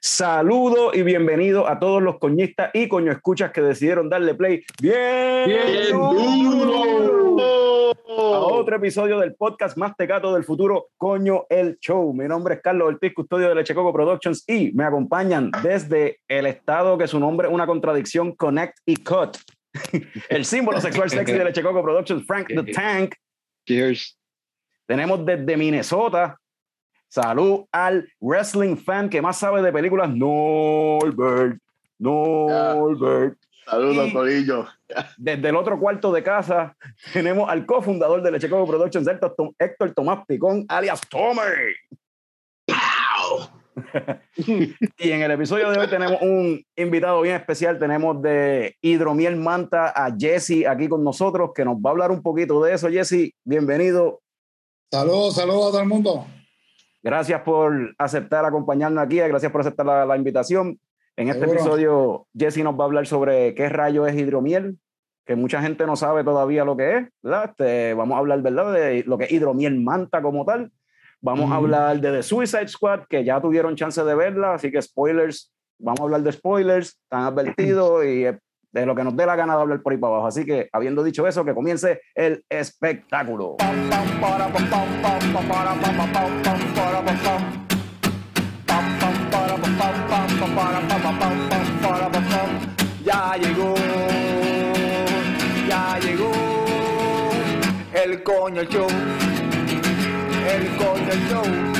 Saludo y bienvenido a todos los coñistas y coño escuchas que decidieron darle play bien, bien duro. a otro episodio del podcast más tecato del futuro, Coño el Show. Mi nombre es Carlos Ortiz, custodio de Lechecoco Productions y me acompañan desde el estado que su nombre es una contradicción, Connect y Cut. el símbolo sexual sexy de Lechecoco Productions, Frank the Tank. Cheers. Tenemos desde Minnesota Salud al wrestling fan que más sabe de películas, Norbert. Norbert. Saludos, Corillo. Desde el otro cuarto de casa tenemos al cofundador de Lechecoco Productions, Héctor Tomás Picón, alias Tommy. y en el episodio de hoy tenemos un invitado bien especial. Tenemos de Hidromiel Manta a Jesse aquí con nosotros, que nos va a hablar un poquito de eso. Jesse, bienvenido. Saludos, saludos a todo el mundo. Gracias por aceptar acompañarnos aquí, gracias por aceptar la, invitación. En este episodio, Jesse nos va a hablar sobre qué rayo es hidromiel, que mucha gente no sabe todavía lo que es, ¿verdad? Este, vamos a hablar, ¿verdad?, de lo que es hidromiel manta como tal. Vamos a hablar de The Suicide Squad, que ya tuvieron chance de verla, así que spoilers, vamos a hablar de spoilers, están advertidos y de lo que nos dé la gana de hablar por ahí para abajo. Así que, habiendo dicho eso, que comience el espectáculo. Ya llegó, ya llegó el coño show, el coño show.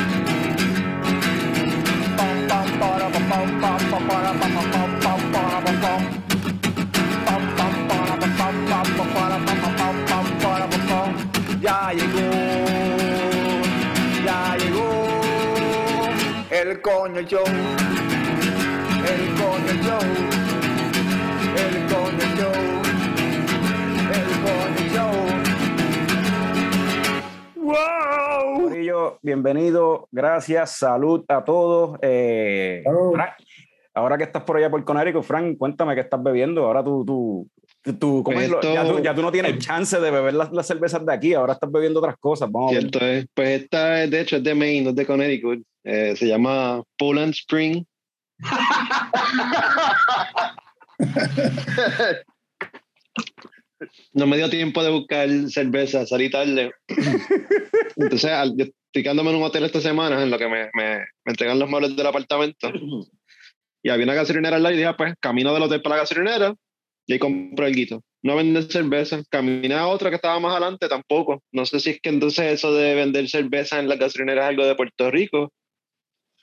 Ya llegó, ya llegó el coño show, el coño show, el coño show, el coño show. ¡Wow! bienvenido, gracias, salud a todos. Eh, Frank, ahora que estás por allá por Conérico, Frank, cuéntame qué estás bebiendo. Ahora tú, tú, Tú, pues ya, tú, no tienes chance de beber las, las, cervezas de aquí, ahora estás bebiendo otras cosas. Vamos Cierto es. Pues esta, de hecho, es de Maine, no es de Connecticut. Eh, se llama Poland Spring. no me dio tiempo de buscar cerveza, salí tarde. Entonces, yo estoy quedándome en un hotel esta semana en lo que me, me, me entregan los muebles del apartamento. Y había una gasolinera al lado y dije, ah, pues, camino del hotel para la gasolinera y ahí compré el guito. No venden cerveza. Caminé a otra que estaba más adelante, tampoco. No sé si es que entonces eso de vender cerveza en la gasolinera es algo de Puerto Rico.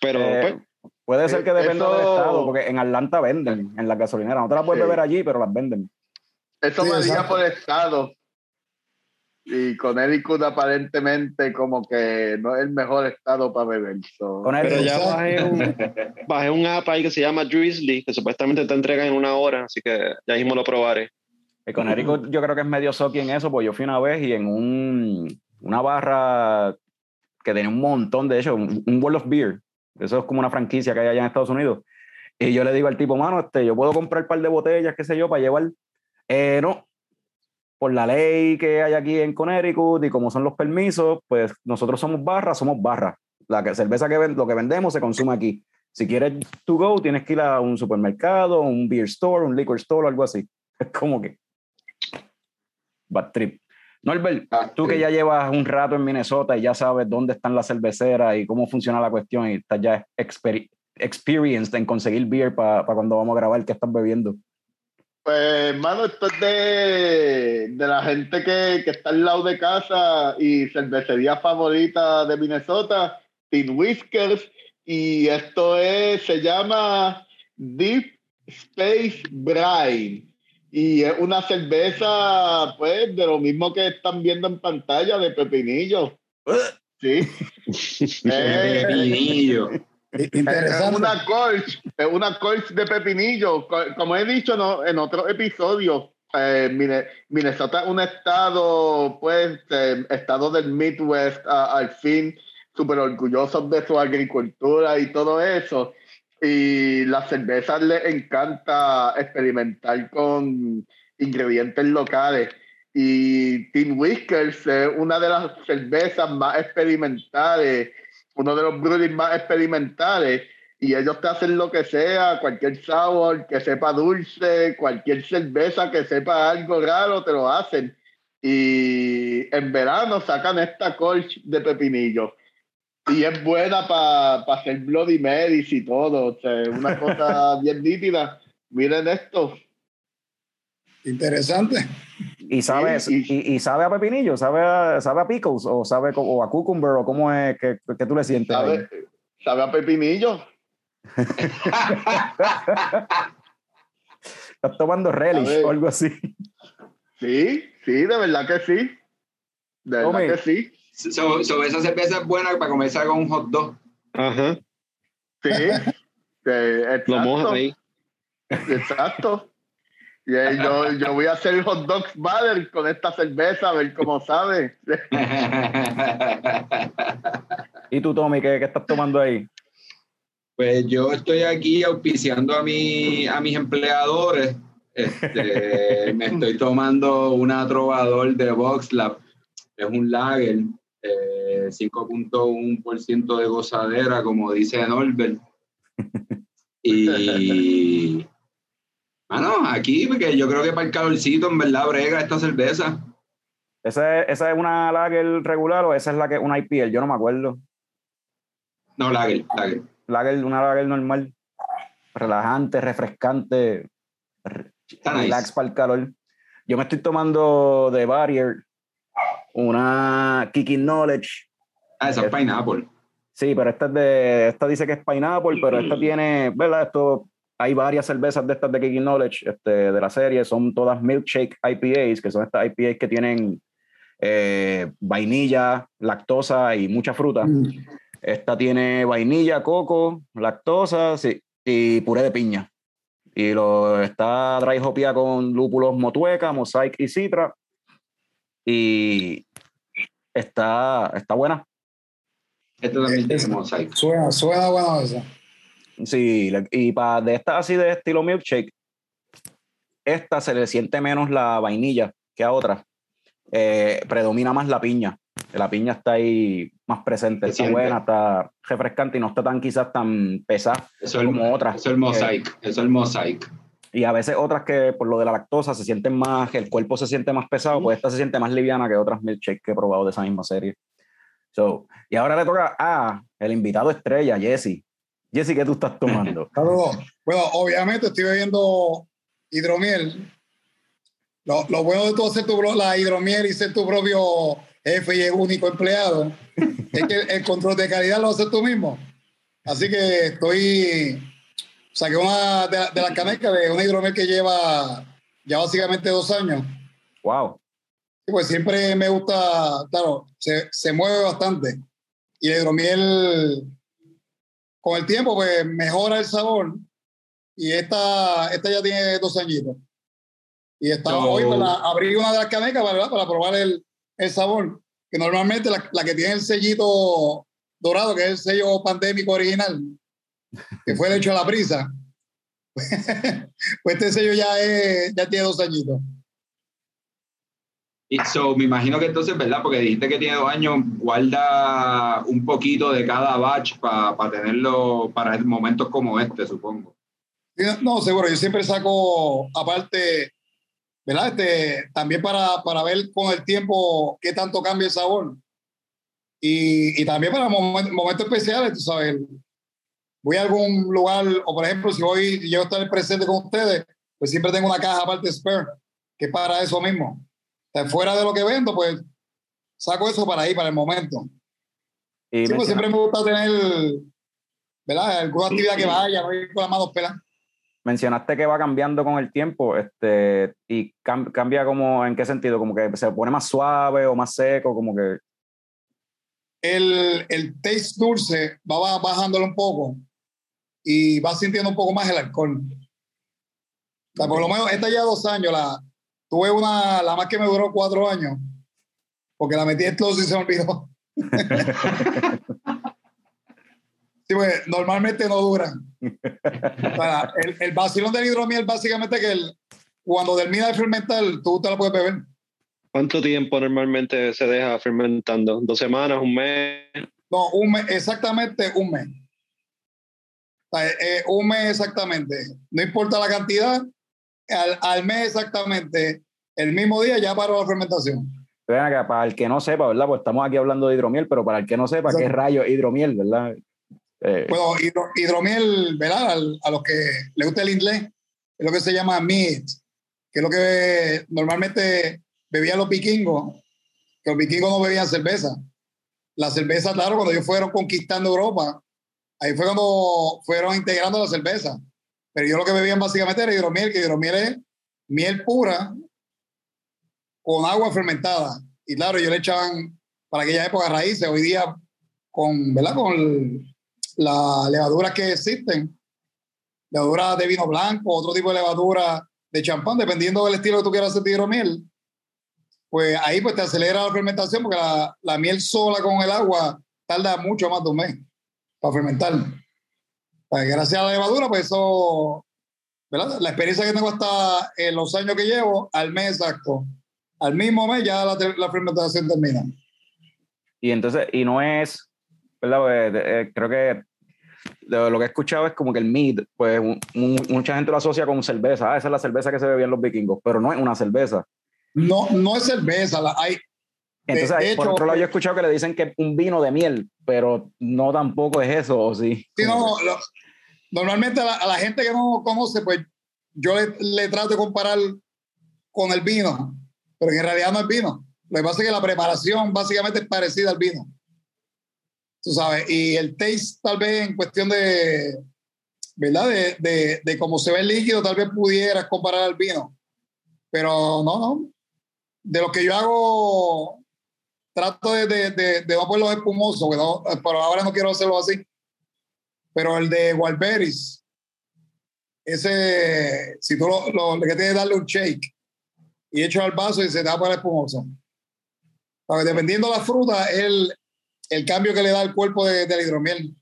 Pero eh, pues, Puede ser que dependa del estado, porque en Atlanta venden en la gasolinera. No te la puedes beber allí, pero las venden. Eso me varía por estado y Connecticut aparentemente como que no es el mejor estado para beber. Pero ya bajé un, bajé un app ahí que se llama Drizzly, que supuestamente te entrega en una hora, así que ya mismo lo probaré. El Connecticut yo creo que es medio socky en eso, pues yo fui una vez y en un, una barra que tenía un montón, de hecho, un, World of Beer, eso es como una franquicia que hay allá en Estados Unidos. Y yo le digo al tipo, mano, este, yo puedo comprar un par de botellas, qué sé yo, para llevar. Eh, no, por la ley que hay aquí en Connecticut y como son los permisos, pues nosotros somos barra, somos barra. La cerveza que lo que vendemos se consume aquí. Si quieres to go, tienes que ir a un supermercado, un beer store, un liquor store algo así. Es como que bad trip. Norbert, ah, tú que ya llevas un rato en Minnesota y ya sabes dónde están las cerveceras y cómo funciona la cuestión y estás ya experienced en conseguir beer para cuando vamos a grabar, ¿qué estás bebiendo? Pues, hermano, esto es de, de la gente que, que, está al lado de casa y cervecería favorita de Minnesota, Tin Whiskers. Y esto es, se llama Deep Space Brine. Y es una cerveza, pues, de lo mismo que están viendo en pantalla, de pepinillo. Sí. pepinillo. Es una colch, es una colch de pepinillo. Como he dicho ¿no? en otros episodios, eh, Minnesota es un estado, pues, eh, estado del Midwest al fin, súper orgullosos de su agricultura y todo eso. Y las cervezas les encanta experimentar con ingredientes locales. Y Tim Whiskers es una de las cervezas más experimentales uno de los breweries más experimentales y ellos te hacen lo que sea, cualquier sabor que sepa dulce, cualquier cerveza que sepa algo raro, te lo hacen. Y en verano sacan esta colch de pepinillo. Y es buena para hacer Bloody Marys y todo. O sea, una cosa bien nítida. Miren esto. Interesante. ¿Y sabe, y, sabe a pepinillo? ¿Sabe a, sabe a pickles? ¿O sabe o a cucumber? ¿O cómo es que, que tú le sientes? Sabe, sabe a pepinillo. Estás tomando relish o algo así. Sí, sí, de verdad que sí. De verdad que sí. So, esa cerveza es buena para comerse con un hot dog. Ajá. Sí. exacto. Lo mojas ahí. Exacto. Y yo, yo voy a hacer hot dogs butter con esta cerveza, a ver cómo sabe. ¿Y tú, Tommy, qué, qué estás tomando ahí? Pues yo estoy aquí auspiciando a, mi, a mis empleadores. Este, me estoy tomando una trovador de VoxLab. Es un lager, eh, 5.1% de gozadera, como dice Norbert. Y bueno, aquí, porque yo creo que para el calorcito, en verdad, brega esta cerveza. ¿Esa es, ¿Esa es una lager regular o esa es la que una IPL? Yo no me acuerdo. No, lager, lager lager, una lager normal, relajante, refrescante, relax para el calor. Yo me estoy tomando de Barrier una Kicking Knowledge. Ah, esa es pineapple. Sí, pero esta, es de, esta dice que es pineapple, pero esta tiene, ¿verdad? Esto, hay varias cervezas de estas de Kicking Knowledge este, de la serie, son todas milkshake IPAs, que son estas IPAs que tienen eh, vainilla, lactosa y mucha fruta. Mm. Esta tiene vainilla, coco, lactosa sí, y puré de piña. Y lo está dry hopia con lúpulos motueca, mosaic y citra. Y está, está buena. Esto también es mosaic. Suena, suena buena esa. Sí, y para de esta así de estilo milkshake, esta se le siente menos la vainilla que a otras. Eh, predomina más la piña la piña está ahí más presente, está buena, está refrescante y no está tan quizás tan pesada como otras. Eso es el mosaic, eso es el mosaic. Y a veces otras que por lo de la lactosa se sienten más, el cuerpo se siente más pesado, pues esta se siente más liviana que otras milkshakes que he probado de esa misma serie. So, y ahora le toca a el invitado estrella, Jesse. Jesse, ¿qué tú estás tomando? Bueno, obviamente estoy bebiendo hidromiel. Lo, lo bueno de tú hacer tu, la hidromiel y ser tu propio jefe y el único empleado, es que el control de calidad lo haces tú mismo. Así que estoy, saqué una de, de la caneca de una hidromiel que lleva ya básicamente dos años. Wow. pues siempre me gusta, claro, se, se mueve bastante. Y el hidromiel, con el tiempo, pues mejora el sabor. Y esta, esta ya tiene dos añitos. Y estaba hoy para abrir una de las canecas para, para probar el, el sabor, que normalmente la, la, que tiene el sellito dorado, que es el sello pandémico original, que fue hecho a la prisa, pues este sello ya, es, ya tiene dos añitos. Y so, me imagino que entonces, ¿verdad? Porque dijiste que tiene dos años, guarda un poquito de cada batch para pa tenerlo para momentos como este, supongo. No, seguro, yo siempre saco, aparte, ¿verdad? Este, también para, para ver con el tiempo qué tanto cambia el sabor. Y, y también para momentos, especiales, tú sabes. Voy a algún lugar, o por ejemplo, si voy yo estar presente con ustedes, pues siempre tengo una caja aparte spare, que es para eso mismo. Fuera de lo que vendo, pues saco eso para ahí, para el momento. Y sí, pues siempre me gusta tener, ¿verdad? Alguna actividad que vaya, no ir con las manos peladas mencionaste que va cambiando con el tiempo, este, y cambia como, ¿en qué sentido? Como que se pone más suave o más seco, como que... El, el taste dulce va bajándolo un poco y va sintiendo un poco más el alcohol. por lo menos, esta ya dos años, la, tuve una, la más que me duró cuatro años, porque la metí en todo y se me olvidó. Sí, pues normalmente no duran. el, el vacilón del hidromiel básicamente que el, cuando termina de fermentar, tú te la puedes beber. ¿Cuánto tiempo normalmente se deja fermentando? ¿Dos semanas, un mes? No, un mes, exactamente un mes. eh, un mes exactamente. No importa la cantidad, al, al, mes exactamente, el mismo día ya paró la fermentación. para el que no sepa, ¿verdad? Pues estamos aquí hablando de hidromiel, pero para el que no sepa, ¿qué rayo hidromiel, verdad? Eh, bueno, hidromiel, ¿verdad? A, los que le gusta el inglés, es lo que se llama meat, que es lo que normalmente bebían los vikingos, que los vikingos no bebían cerveza. La cerveza, claro, cuando ellos fueron conquistando Europa, ahí fue cuando fueron integrando la cerveza. Pero yo lo que bebían básicamente era hidromiel, que hidromiel es miel pura con agua fermentada. Y claro, ellos le echaban para aquella época raíces. Hoy día, con, ¿verdad? con las levaduras que existen, levadura de vino blanco, otro tipo de levadura de champán, dependiendo del estilo que tú quieras hacer de hidromiel, pues ahí pues te acelera la fermentación porque la, la miel sola con el agua tarda mucho más de un mes para fermentar. Pues gracias a la levadura, pues eso, ¿verdad? La experiencia que tengo hasta en los años que llevo, al mes exacto, al mismo mes ya la, la fermentación termina. Y entonces, y no es, ¿verdad? Pues, eh, creo que lo que he escuchado es como que el mead, pues mucha gente lo asocia con cerveza. Ah, esa es la cerveza que se bebían los vikingos, pero no es una cerveza. No, no es cerveza. La, hay, entonces, por otro lado, yo he escuchado que le dicen que un vino de miel, pero no tampoco es eso, ¿o sí? Sí, no, normalmente a la, gente que no conoce, pues yo le, trato de comparar con el vino, pero en realidad no es vino. Lo que pasa es que la preparación básicamente es parecida al vino. Tú sabes, y el taste tal vez en cuestión de, ¿verdad? De, de, de cómo se ve el líquido, tal vez pudieras comparar al vino. Pero no, no. De lo que yo hago trato de, de, de, de no ponerlo espumoso, pero ahora no quiero hacerlo así. Pero el de Walberis, ese, si tú lo, lo, que tienes que darle un shake y hecho al vaso y se te va a poner espumoso. dependiendo de la fruta, el, el cambio que le da el cuerpo de, del hidromiel.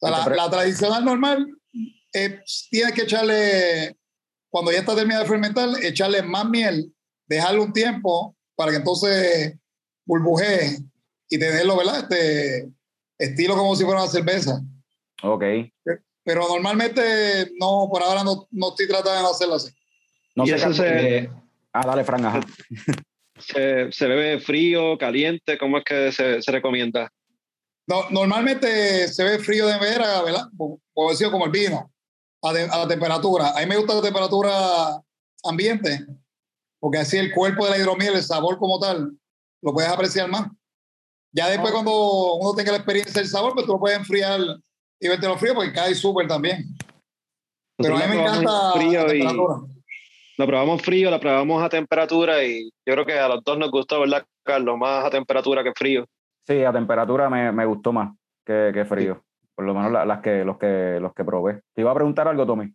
la, la, tradicional normal, tienes que echarle, cuando ya está terminada de fermentar, echarle más miel, dejarlo un tiempo para que entonces burbujee y tenerlo, ¿verdad? Este estilo como si fuera una cerveza. Ok. Pero normalmente no, por ahora no, no estoy tratando de hacerlo así. No y eso se... Ah, dale, Fran, Se, se, bebe frío, caliente? ¿Cómo es que se, se recomienda? No, normalmente se bebe frío de vera, ¿verdad? Puedo decir como el vino, a, a, la temperatura. A mí me gusta la temperatura ambiente, porque así el cuerpo de la hidromiel, el sabor como tal, lo puedes apreciar más. Ya después, cuando uno tenga la experiencia del sabor, pues tú lo puedes enfriar y verte lo frío porque cae súper también. Pero a mí me encanta frío la temperatura. lo probamos frío, lo probamos a temperatura y yo creo que a los dos nos gustó, ¿verdad, Carlos? Más a temperatura que frío. Sí, a temperatura me, me gustó más que, que, frío. Por lo menos las que, los, que, los que probé. ¿Te iba a preguntar algo, Tommy?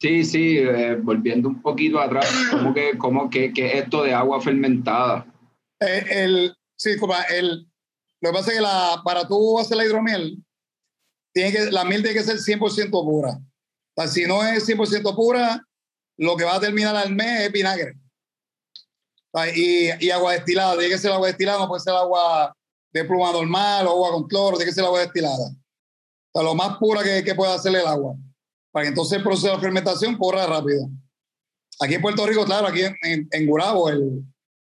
Sí, sí, eh, volviendo un poquito atrás, ¿cómo que, cómo que, que esto de agua fermentada? Eh, el, sí, como el, lo que pasa es que la, para tú hacer la hidromiel, tiene que, la miel tiene que ser 100% pura. Si no es 100% pura, lo que va a terminar al mes es vinagre. y, y, agua destilada, tiene que ser agua destilada, no puede ser agua de pluma normal o agua con cloro, tiene que ser agua destilada. O lo más pura que, que pueda hacer el agua, para que entonces el proceso de fermentación corra rápido. Aquí en Puerto Rico, claro, aquí en Gurabo, el,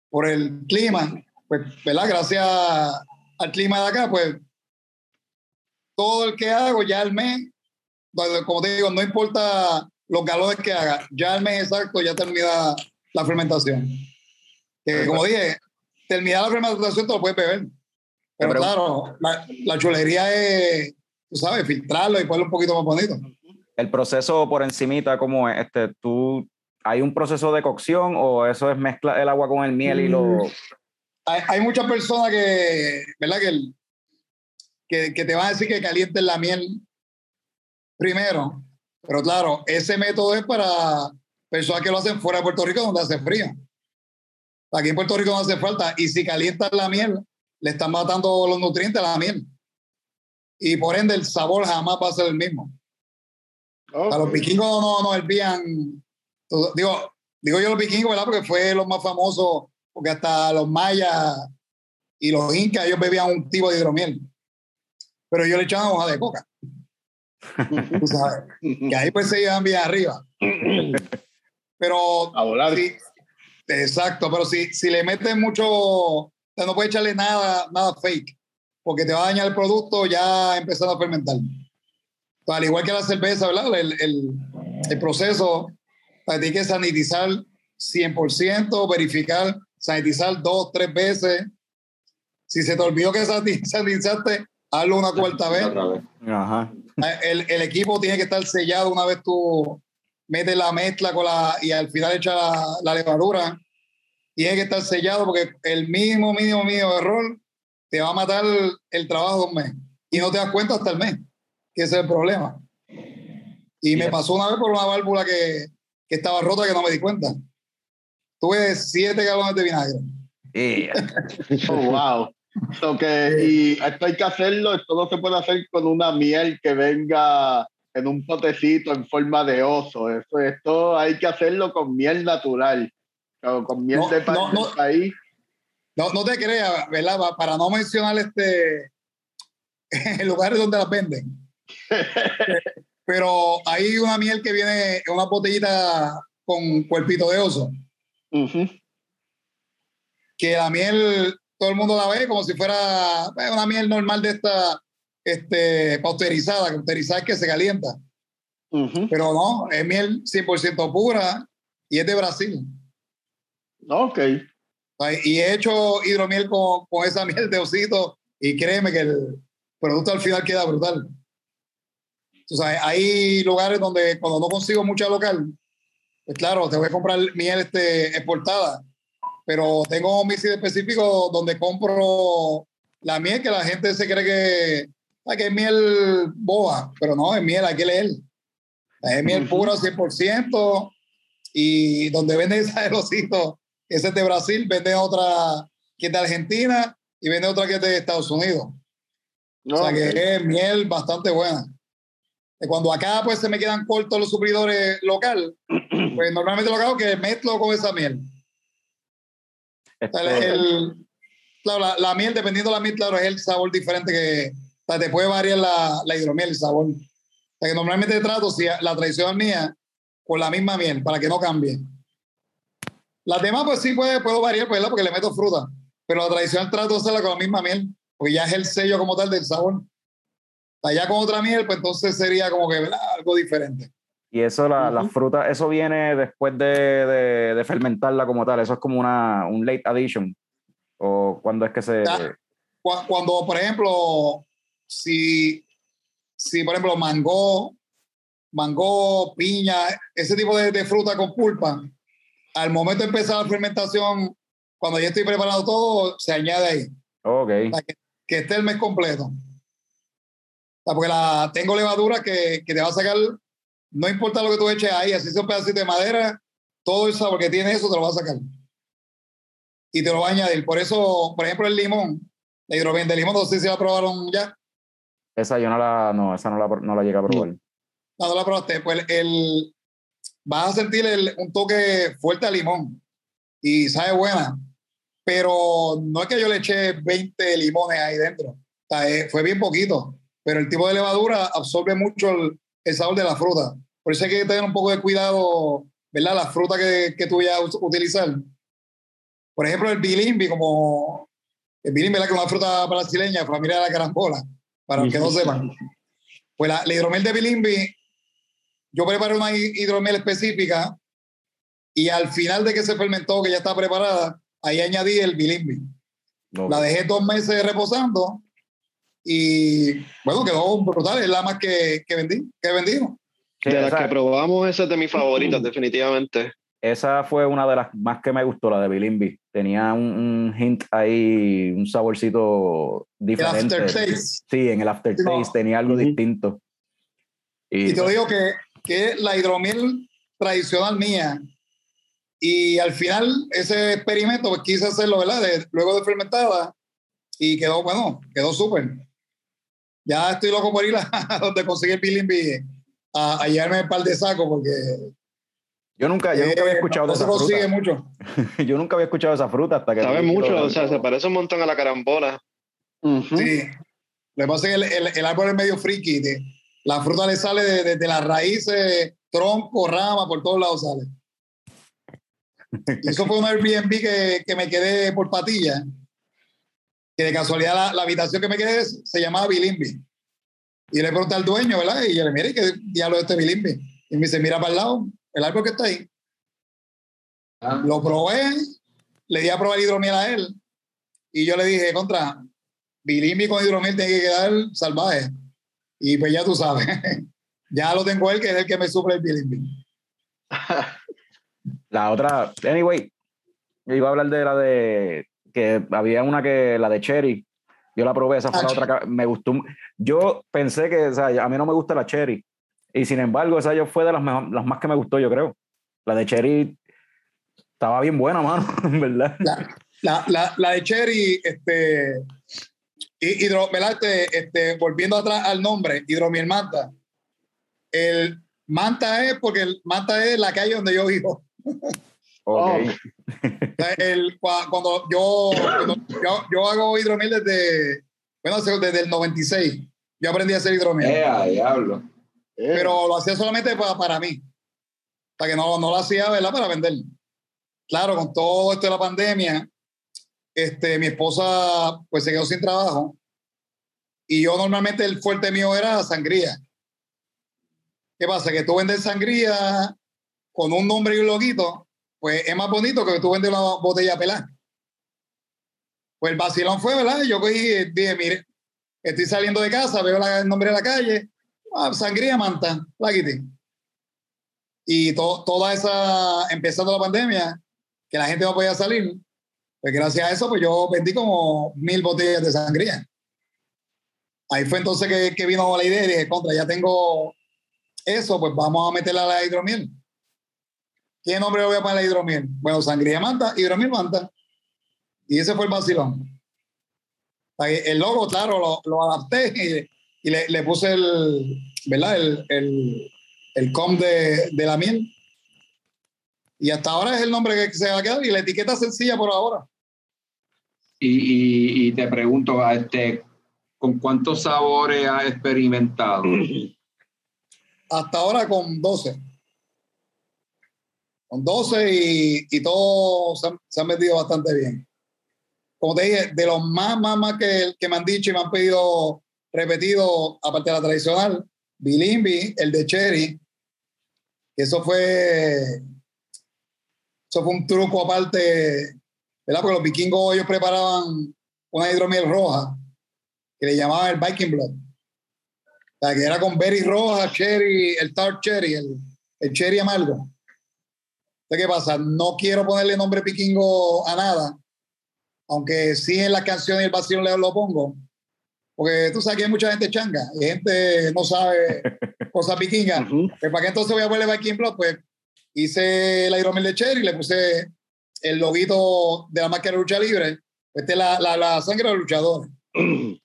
por el clima, pues, ¿verdad? Gracias al clima de acá, pues todo el que hago ya al mes, como te digo, no importa los galones que haga, ya al mes exacto ya termina la fermentación. Que como dije, terminar la fermentación te lo puedes beber. Pero claro, la, la, chulería es, tú sabes, filtrarlo y ponerlo un poquito más bonito. El proceso por encimita, como este, tú ¿Hay un proceso de cocción o eso es mezcla el agua con el miel y lo...? Mm. Hay, hay muchas personas que, ¿verdad? Que, que, que, te van a decir que calienten la miel primero, pero claro, ese método es para personas que lo hacen fuera de Puerto Rico donde hace frío. Aquí en Puerto Rico no hace falta y si calientan la miel, le están matando los nutrientes a la miel. Y por ende el sabor jamás va a ser el mismo. A los vikingos no, no hervían digo, digo yo los vikingos, ¿verdad? Porque fue lo más famoso, porque hasta los mayas y los incas, ellos bebían un tipo de hidromiel. Pero yo le echaban hoja de coca. Tú sabes, que ahí pues se iban bien arriba. Pero A volar. Sí, exacto, pero si, si le metes mucho, no puedes echarle nada, nada fake, porque te va a dañar el producto ya empezando a fermentar. Al igual que la cerveza, ¿verdad? El, el, el proceso, pues, tiene que sanitizar 100%, verificar, sanitizar dos, tres veces. Si se te olvidó que sanitizaste, hazlo una cuarta vez. Ajá. El, el equipo tiene que estar sellado una vez tú metes la mezcla con la, y al final echas la, la levadura. Tiene que estar sellado porque el mínimo, mínimo, mínimo error te va a matar el, el trabajo de un mes. Y no te das cuenta hasta el mes, que ese es el problema. Y me pasó una vez por una válvula que, que estaba rota que no me di cuenta. Tuve siete galones de vinagre. Y- Oh, wow. Que, y esto hay que hacerlo, esto no se puede hacer con una miel que venga en un potecito en forma de oso. Esto, esto hay que hacerlo con miel natural. o Con miel No, de no, no. país. No, no te creas, ¿verdad? Pa- Para no mencionar este lugares donde las venden. Pero hay una miel que viene en una botellita con cuerpito de oso, Ujú. que la miel todo el mundo la ve como si fuera una miel normal de esta este, pasteurizada, pasteurizada es que se calienta. Ujú. Pero no, es miel 100% pura y es de Brasil. Ok. Y he hecho hidromiel con, con esa miel de osito y créeme que el producto al final queda brutal. Tú sabes, hay lugares donde cuando no consigo mucha local, pues claro, te voy a comprar miel este, exportada, pero tengo mis sitios específicos donde compro la miel que la gente se cree que, ah, que es miel boba, pero no, es miel, hay que leer. Es miel pura 100% y donde venden esa osito ese es de Brasil, vende otra que es de Argentina y vende otra que es de Estados Unidos. O sea que es miel bastante buena. Cuando acá pues se me quedan cortos los suplidores local, pues normalmente lo que hago es que mezclo con esa miel. El- el- claro, la, la miel, dependiendo de la miel, claro, es el sabor diferente que o sea, te puede variar la, la hidromiel, el sabor. O sea que normalmente trato, si la tradicional mía, con la misma miel, para que no cambie. Las demás, pues sí puede, puedo variar, pues, porque le meto fruta. Pero la tradicional trato de hacerla con la misma miel, porque ya es el sello como tal del sabor. Allá con otra miel, pues entonces sería como que ¿verdad? algo diferente. y eso, la, la Ujú. fruta, eso viene después de, de, de fermentarla como tal. Eso es como una, un late addition. O cuando es que se. Ya. Cu- Cuando, por ejemplo, si, si por ejemplo, mango, mango, piña, ese tipo de, de fruta con pulpa, al momento de empezar la fermentación, cuando ya estoy preparado todo, se añade ahí. Ok. Que, que esté el mes completo. Sea, porque la, tengo levadura que, que te va a sacar, no importa lo que tú eches ahí, así sea un pedacito de madera, todo el sabor que tiene eso te lo va a sacar. Y te lo va a añadir. Por eso, por ejemplo, el limón, la hidromiel de limón, no sé si la probaron ya. Esa yo no la, no, esa no la, no la llegué a probar. No, no la probaste. Pues el, vas a sentir el- un toque fuerte a limón y sabe buena. Pero no es que yo le eché 20 limones ahí dentro. O sea, eh, fue bien poquito. Pero el tipo de levadura absorbe mucho el, el sabor de la fruta. Por eso hay que tener un poco de cuidado, ¿verdad? La fruta que, que tú vayas a utilizar. Por ejemplo, el bilimbi, como el bilimbi, ¿verdad? Que es una fruta brasileña, familia de la carambola, para los que no sepan. Pues la, la hidromiel de bilimbi, yo preparé una hi- hidromiel específica y al final de que se fermentó, que ya está preparada, ahí añadí el bilimbi. La dejé dos meses reposando y bueno, quedó brutal. Es la más que, que vendí, que vendimos. Sí, de las que probamos, esa es de mis favoritas, definitivamente. esa fue una de las más que me gustó, la de Bilimbi. Tenía un, un hint ahí, un saborcito El diferente. aftertaste. Sí, en el aftertaste No. tenía algo Ujú. distinto. Y, Y te lo digo que, que es la hidromiel tradicional mía. Y al final, ese experimento, pues quise hacerlo, ¿verdad? De- luego de fermentada. Y quedó, bueno, quedó súper. Ya estoy loco por ir a donde conseguí el bilimbi a, a llevarme un par de sacos porque yo nunca, yo nunca había eh, escuchado no de esa consigue fruta. mucho. Yo nunca había escuchado esa fruta hasta que. Sabe mucho, o sea, se parece un montón a la carambola. Ujú. Sí. Lo que pasa es que el, el- el árbol es medio friki. de- La fruta le sale desde de, las raíces, tronco, rama, por todos lados sale. Eso fue un Airbnb que, que me quedé por patilla. Que de casualidad la, la, habitación que me quedé se llamaba Bilimbi. Y le pregunté al dueño, ¿verdad? Y yo le mire, ¿qué diablo es este Bilimbi? Y me dice, mira para el lado, el árbol que está ahí. Ah. Lo probé, le di a probar hidromiel a él. Y yo le dije, contra, Bilimbi con hidromiel tiene que quedar salvaje. Y pues ya tú sabes, ya lo tengo él, que es el que me suple el Bilimbi. La otra, anyway, yo iba a hablar de la de que había una que, la de Cherry, yo la probé, esa fue la ah, otra, me gustó. Yo pensé que, o sea, a mí no me gusta la Cherry, y sin embargo, esa yo fue de las, las más que me gustó, yo creo. La de Cherry estaba bien buena, mano, en verdad. La, la, la, de Cherry, este, hidro, este, este, volviendo atrás al nombre, hidromiel manta. El manta es porque el manta es la calle donde yo vivo. Okay. El, cuando, yo, yo, yo, hago hidromiel desde, bueno, desde el 96. Yo aprendí a hacer hidromiel. Eh, diablo. Pero lo hacía solamente para, para mí. Para que no, no lo hacía, ¿verdad? Para vender. Claro, con todo esto de la pandemia, este, mi esposa pues se quedó sin trabajo. Y yo normalmente el fuerte mío era sangría. ¿Qué pasa? Que tú vendes sangría con un nombre y un loguito, pues es más bonito que tú vendes una botella pelada. Pues el vacilón fue, ¿verdad? Yo cogí, dije, mire, estoy saliendo de casa, veo el nombre de la calle, ah, sangría manta, la quité. Y toda esa, empezando la pandemia, que la gente no podía salir, pues gracias a eso, pues yo vendí como mil botellas de sangría. Ahí fue entonces que, que vino la idea y dije, contra, ya tengo eso, pues vamos a meterla a la hidromiel. ¿Qué nombre voy a poner a hidromiel? Bueno, sangría manta, hidromiel manta. Y ese fue el vacilón. El logo, claro, lo, lo adapté y, le, le, puse el, ¿verdad? El, el, el com de, de, la miel. Y hasta ahora es el nombre que se va a quedar y la etiqueta sencilla por ahora. Y, y, y te pregunto, este, ¿con cuántos sabores has experimentado? Hasta ahora con 12 con 12 y, y todos se han, metido bastante bien. Como te dije, de los más, más, más que, que me han dicho y me han pedido repetido, aparte de la tradicional, Bilimbi, el de Cherry, eso fue, eso fue un truco aparte, ¿verdad? Porque los vikingos ellos preparaban una hidromiel roja que le llamaban el Viking Blood. O que era con berry roja, cherry, el tart cherry, el, el cherry amargo. ¿Qué pasa? No quiero ponerle nombre piquingo a nada, aunque sí en la canción y el vacío le lo pongo, porque tú sabes que hay mucha gente changa y gente no sabe cosas piquingas. Pues, ¿Para qué entonces voy a ponerle Viking Blood? Pues hice la hidromiel de cherry y le puse el loguito de la máscara de lucha libre. Este es la, la, la sangre del luchador.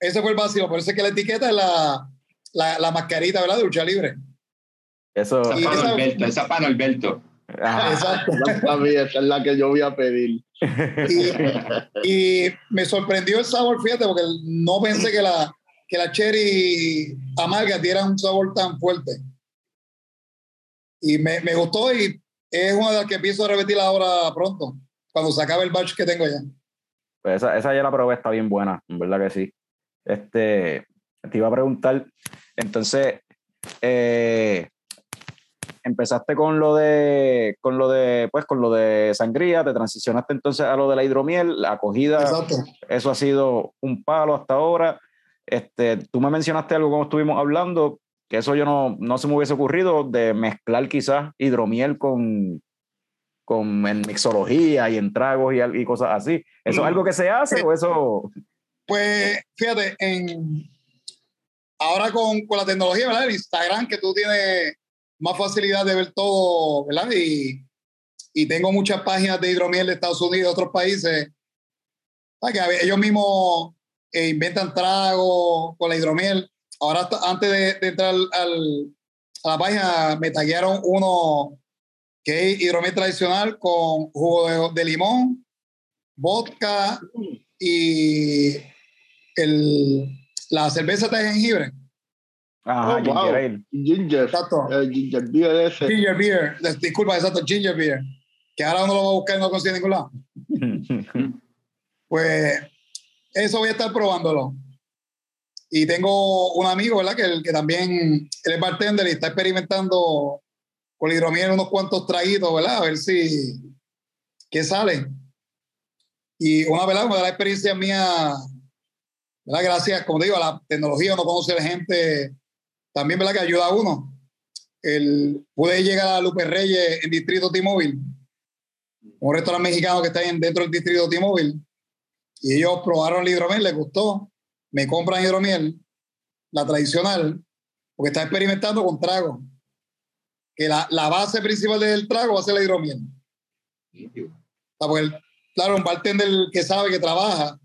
Ese fue el vacío, por eso es que la etiqueta es la, la, la mascarita ¿verdad? de lucha libre. Eso. Esa para esa para Alberto. Exacto. esa es la que yo voy a pedir. Y, me sorprendió el sabor, fíjate, porque no pensé que la, que la cherry amarga diera un sabor tan fuerte. Y me, me gustó y es una de las que pienso repetir ahora pronto, cuando se acabe el batch que tengo ya. Pues esa, esa ya la probé, está bien buena, en verdad que sí. Este, te iba a preguntar, entonces, eh, empezaste con lo de con lo de pues con lo de sangría, te transicionaste entonces a lo de la hidromiel, la acogida, eso ha sido un palo hasta ahora. Este, tú me mencionaste algo como estuvimos hablando, que eso yo no, no se me hubiese ocurrido de mezclar quizás hidromiel con con en mixología y en tragos y, y cosas así. ¿Eso es algo que se hace o eso? Pues fíjate, en, ahora con, con la tecnología, ¿verdad? El Instagram que tú tienes más facilidad de ver todo, ¿verdad? Y, y tengo muchas páginas de hidromiel de Estados Unidos, de otros países, que ellos mismos eh, inventan tragos con la hidromiel. Ahora, antes de, entrar al, a la página, me taguearon uno que es hidromiel tradicional con jugo de, limón, vodka y el, la cerveza de jengibre. Ajá, Oh, ginger wow. ale. Ginger. Exacto. El ginger beer ese. Ginger beer. Disculpa, exacto, ginger beer. Que ahora uno lo va a buscar y no lo consigue en ningún lado. Pues eso voy a estar probándolo. Y tengo un amigo, ¿verdad? Que, que también él es bartender y está experimentando con la hidromiel unos cuantos traguitos, ¿verdad? A ver si qué sale. Y una, ¿verdad? Una de las experiencias mías, ¿verdad? Gracias, como te digo, a la tecnología, uno conoce a gente también, ¿verdad? Que ayuda a uno. El, pude llegar a Lupe Reyes en Distrito T-Mobile, un restaurante mexicano que está en, dentro del Distrito T-Mobile y ellos probaron la hidromiel, les gustó, me compran hidromiel, la tradicional, porque está experimentando con trago. Que la, la base principal del trago va a ser la hidromiel. O sea, porque el- claro, un bartender que sabe, que trabaja,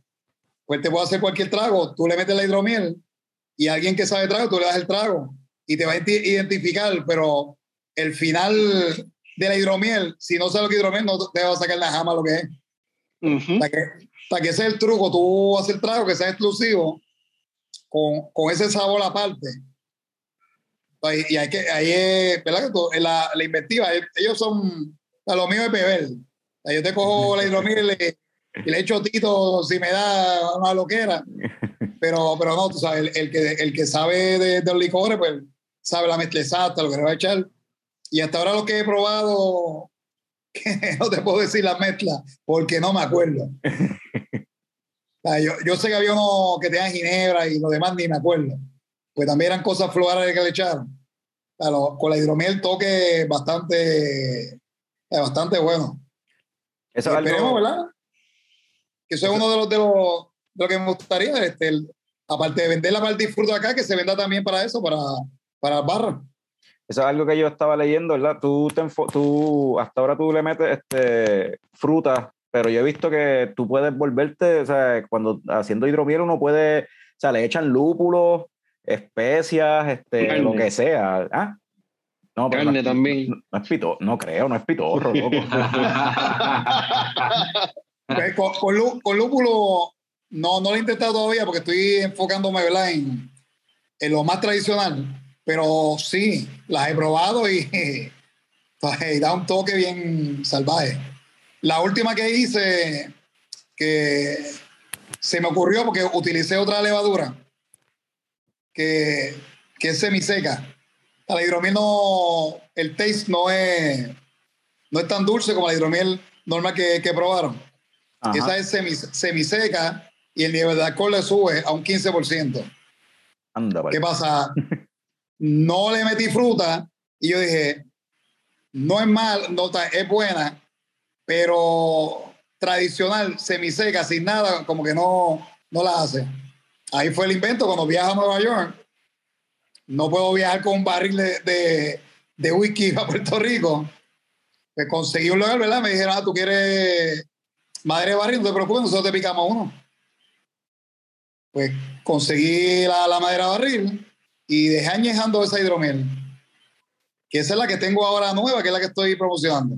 pues te puede hacer cualquier trago, tú le metes la hidromiel y alguien que sabe trago, tú le das el trago y te va a identi- identificar, pero el final de la hidromiel, si no sabes lo que hidromiel, no te va a sacar la jama lo que es. Ujú. Para que, para que ese es el truco, tú haces el trago que sea exclusivo con, con ese sabor aparte. Y, y hay que, ahí es, ¿verdad? La, la inventiva, ellos son, a lo mío es beber. Sea, yo te cojo la hidromiel y le, echo tito si me da una loquera. Pero, pero no, tú sabes, el, el que, el que sabe de, de los licores, pues sabe la mezcla exacta, lo que le va a echar. Y hasta ahora lo que he probado, que no te puedo decir la mezcla, porque no me acuerdo. O sea, yo, yo sé que había uno que tenía ginebra y lo demás ni me acuerdo. Pues también eran cosas florales que le echaron. O sea, lo- con la hidromiel el toque bastante, bastante bueno. Eso es algo, ¿verdad? Que eso es uno de los, de los, de lo que me gustaría, este, el- aparte de venderla para el disfrute acá, que se venda también para eso, para, para barra. eso es algo que yo estaba leyendo, ¿verdad? Tú, te tú hasta ahora tú le metes este, frutas, pero yo he visto que tú puedes volverte, o sea, cuando haciendo hidromiel uno puede, o sea, le echan lúpulos, especias, este, Carne. lo que sea. ¿Ah? No, pero no Carne es- también. No, no es pito, no creo, no es pitorro, loco. Pues, con, con, lú- con lúpulo no, no lo he intentado todavía porque estoy enfocándome ¿verdad? En, en lo más tradicional, pero sí, las he probado y, y da un toque bien salvaje. La última que hice, que se me ocurrió porque utilicé otra levadura que, que es semiseca. La hidromiel no, el taste no es, no es tan dulce como la hidromiel normal que, que probaron. Ajá. Esa es semi, semiseca y el nivel de alcohol le sube a un 15%. Anda, vale. ¿Qué pasa? No le metí fruta y yo dije, no es mal, no es buena, pero tradicional, semiseca, sin nada, como que no, no la hace. Ahí fue el invento cuando viajo a Nueva York. No puedo viajar con un barril de, de, de whisky a Puerto Rico. Pues conseguí un lugar, ¿verdad? Me dijeron, ah, tú quieres madre de barril, no te preocupes, nosotros te picamos uno. Pues conseguí la, la madera de barril y dejé añejando esa hidromiel. Que esa es la que tengo ahora nueva, que es la que estoy promocionando.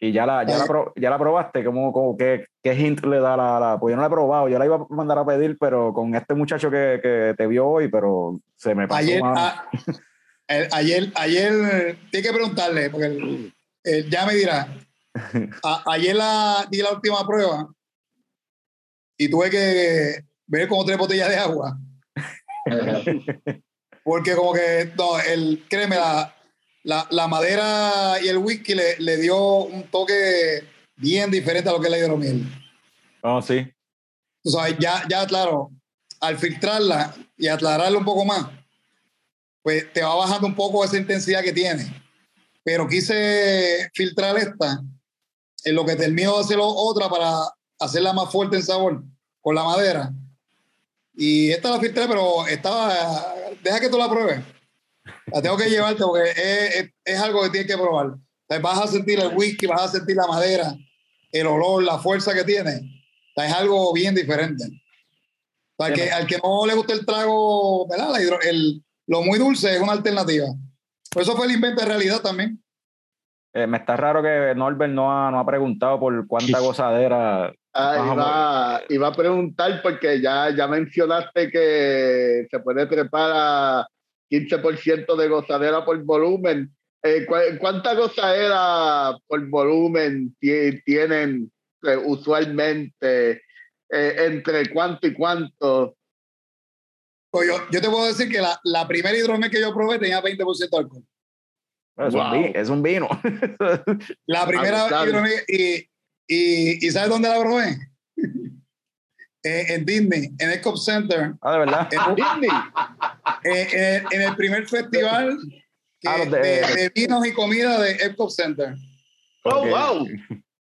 Y ya la, ya la, pro- ya la probaste, ¿Cómo, cómo, qué, ¿qué hint le da la, la- Pues yo no la he probado, yo la iba a mandar a pedir, pero con este muchacho que, que te vio hoy, pero se me pasó. Ayer, mano. a- el- ayer, ayer, tiene que preguntarle, porque ya me dirá. A- ayer la, di la última prueba y tuve que ver como tres botellas de agua. Porque como que, no, el, créeme, la, la, la madera y el whisky le, le dio un toque bien diferente a lo que es la hidromiel. Oh, sí. O sea, ya, ya, claro, al filtrarla y aclararla un poco más, pues te va bajando un poco esa intensidad que tiene. Pero quise filtrar esta en lo que termino de hacer otra para hacerla más fuerte en sabor con la madera. Y esta la filtré, pero estaba. Deja que tú la pruebes. La tengo que llevarte porque es, es- es algo que tienes que probar. O sea, vas a sentir el whisky, vas a sentir la madera, el olor, la fuerza que tiene. O sea, es algo bien diferente. O sea, que, al que no le gusta el trago, ¿verdad? La hidro- el- lo muy dulce es una alternativa. Por eso fue el invento de realidad también. Eh, me está raro que Norbert no ha, no ha preguntado por cuánta gozadera. Ah, iba, a preguntar porque ya, ya mencionaste que se puede trepar a 15% de gozadera por volumen. Eh, ¿Cuánta gozadera por volumen tienen eh, usualmente? Eh, ¿Entre cuánto y cuánto? Pues yo, yo, te puedo decir que la, la primera hidromiel que yo probé tenía 20% de alcohol. Es, un vino, es, un vino, la primera hidromiel, y, y, y ¿sabes dónde la probé? en Disney, en el Cop Center. Ah, de verdad. En, Disney. en, en, el primer festival ah, de, de, vinos y comida de Epcot Center. Oh, wow.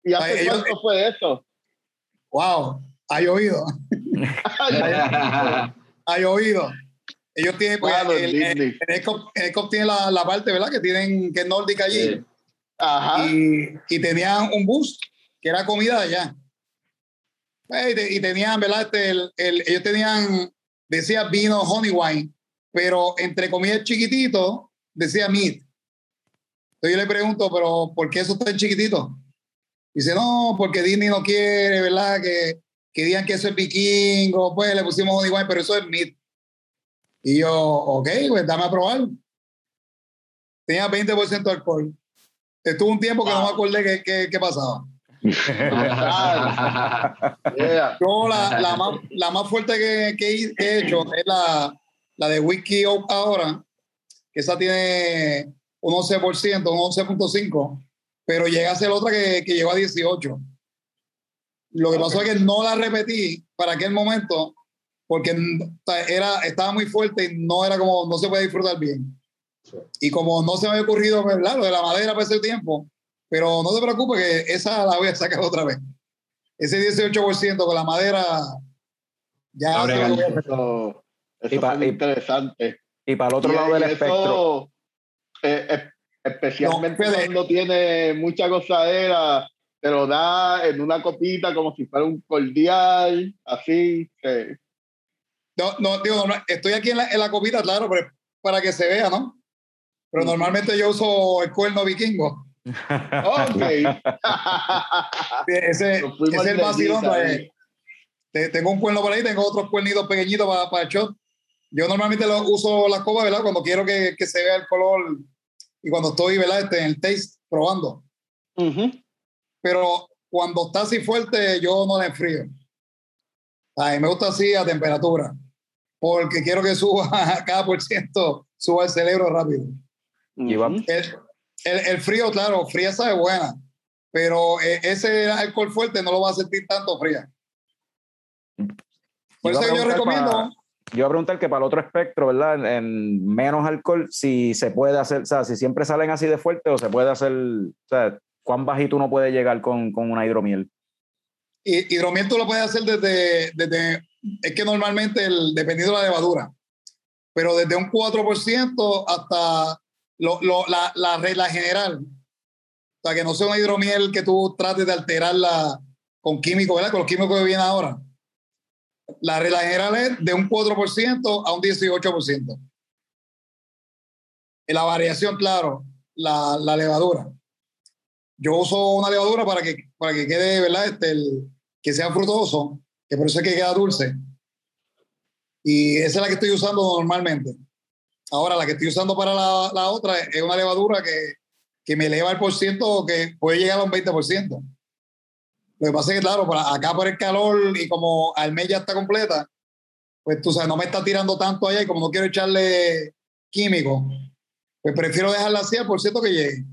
¿Y hace cuánto fue eso? Wow, ha llovido. ha llovido. Ellos tienen, pues, el, en, Epcot, tiene la, la, parte, ¿verdad? Que tienen, que es nórdica allí. Ajá. Y, y tenían un bus que era comida de allá. Pues, y, tenían, ¿verdad? Este, el, ellos tenían, decía vino honey wine, pero entre comillas chiquitito, decía meat. Entonces yo le pregunto, pero ¿por qué eso está en chiquitito? Dice, no, porque Disney no quiere, ¿verdad? Que, que digan que eso es vikingo, pues le pusimos honey wine, pero eso es meat. Y yo, ok, pues dame a probar. Tenía 20% de alcohol. Estuvo un tiempo que no me acordé qué, qué pasaba. Yo la, la, más, la, más, fuerte que, que, he hecho es la, la de Whisky ahora, que esa tiene un 11%, un 11.5%, pero llega a ser otra que, que llegó a 18%. Lo que pasó es que no la repetí para aquel momento porque era, estaba muy fuerte y no era como, no se puede disfrutar bien. Y como no se me había ocurrido, ¿verdad? Lo de la madera para ese tiempo, pero no te preocupes que esa la voy a sacar otra vez. Ese 18% con la madera ya eso, eso interesante. Y para el otro lado del espectro. Eh, especialmente cuando tiene mucha gozadera, te lo da en una copita como si fuera un cordial, así. No, no, digo, no, estoy aquí en la, en la copita, claro, para que se vea, ¿no? Pero normalmente yo uso el cuerno vikingo. Ok. ese, es el vacilón. tengo un cuerno por ahí, tengo otros cuernitos pequeñitos para, para el shot. Yo normalmente lo uso la copa, ¿verdad? Cuando quiero que, que, se vea el color y cuando estoy, ¿verdad? Este, en el taste probando. Pero cuando está así fuerte, yo no la enfrío. A mí me gusta así a temperatura, porque quiero que suba cada por ciento, suba el cerebro rápido. ¿Y el, el, frío, claro, fría sabe buena, pero eh, ese alcohol fuerte no lo va a sentir tanto fría. Por eso yo recomiendo. yo voy a preguntar que para el otro espectro, ¿verdad? En, menos alcohol, si se puede hacer, o sea, si siempre salen así de fuerte o se puede hacer, o sea, ¿cuán bajito uno puede llegar con, con una hidromiel? Y, hidromiel tú lo puedes hacer desde, desde es que normalmente, el, dependiendo de la levadura, pero desde un 4% hasta lo, lo, la, la, regla general. O que no sea una hidromiel que tú trates de alterarla con químicos, ¿verdad? Con los químicos que vienen ahora. La regla general es de un 4% a un 18%. En la variación, claro, la, la, levadura. Yo uso una levadura para que, para que quede, ¿verdad? Este, el, que sea frutoso, que por eso es que queda dulce. Y esa es la que estoy usando normalmente. Ahora, la que estoy usando para la, la otra es una levadura que, que, me eleva el por ciento que puede llegar a un 20%. Lo que pasa es que, claro, para acá por el calor y como al mes ya está completa, pues tú sabes, no me está tirando tanto allá y como no quiero echarle químico, pues prefiero dejarla así al por ciento que llegue.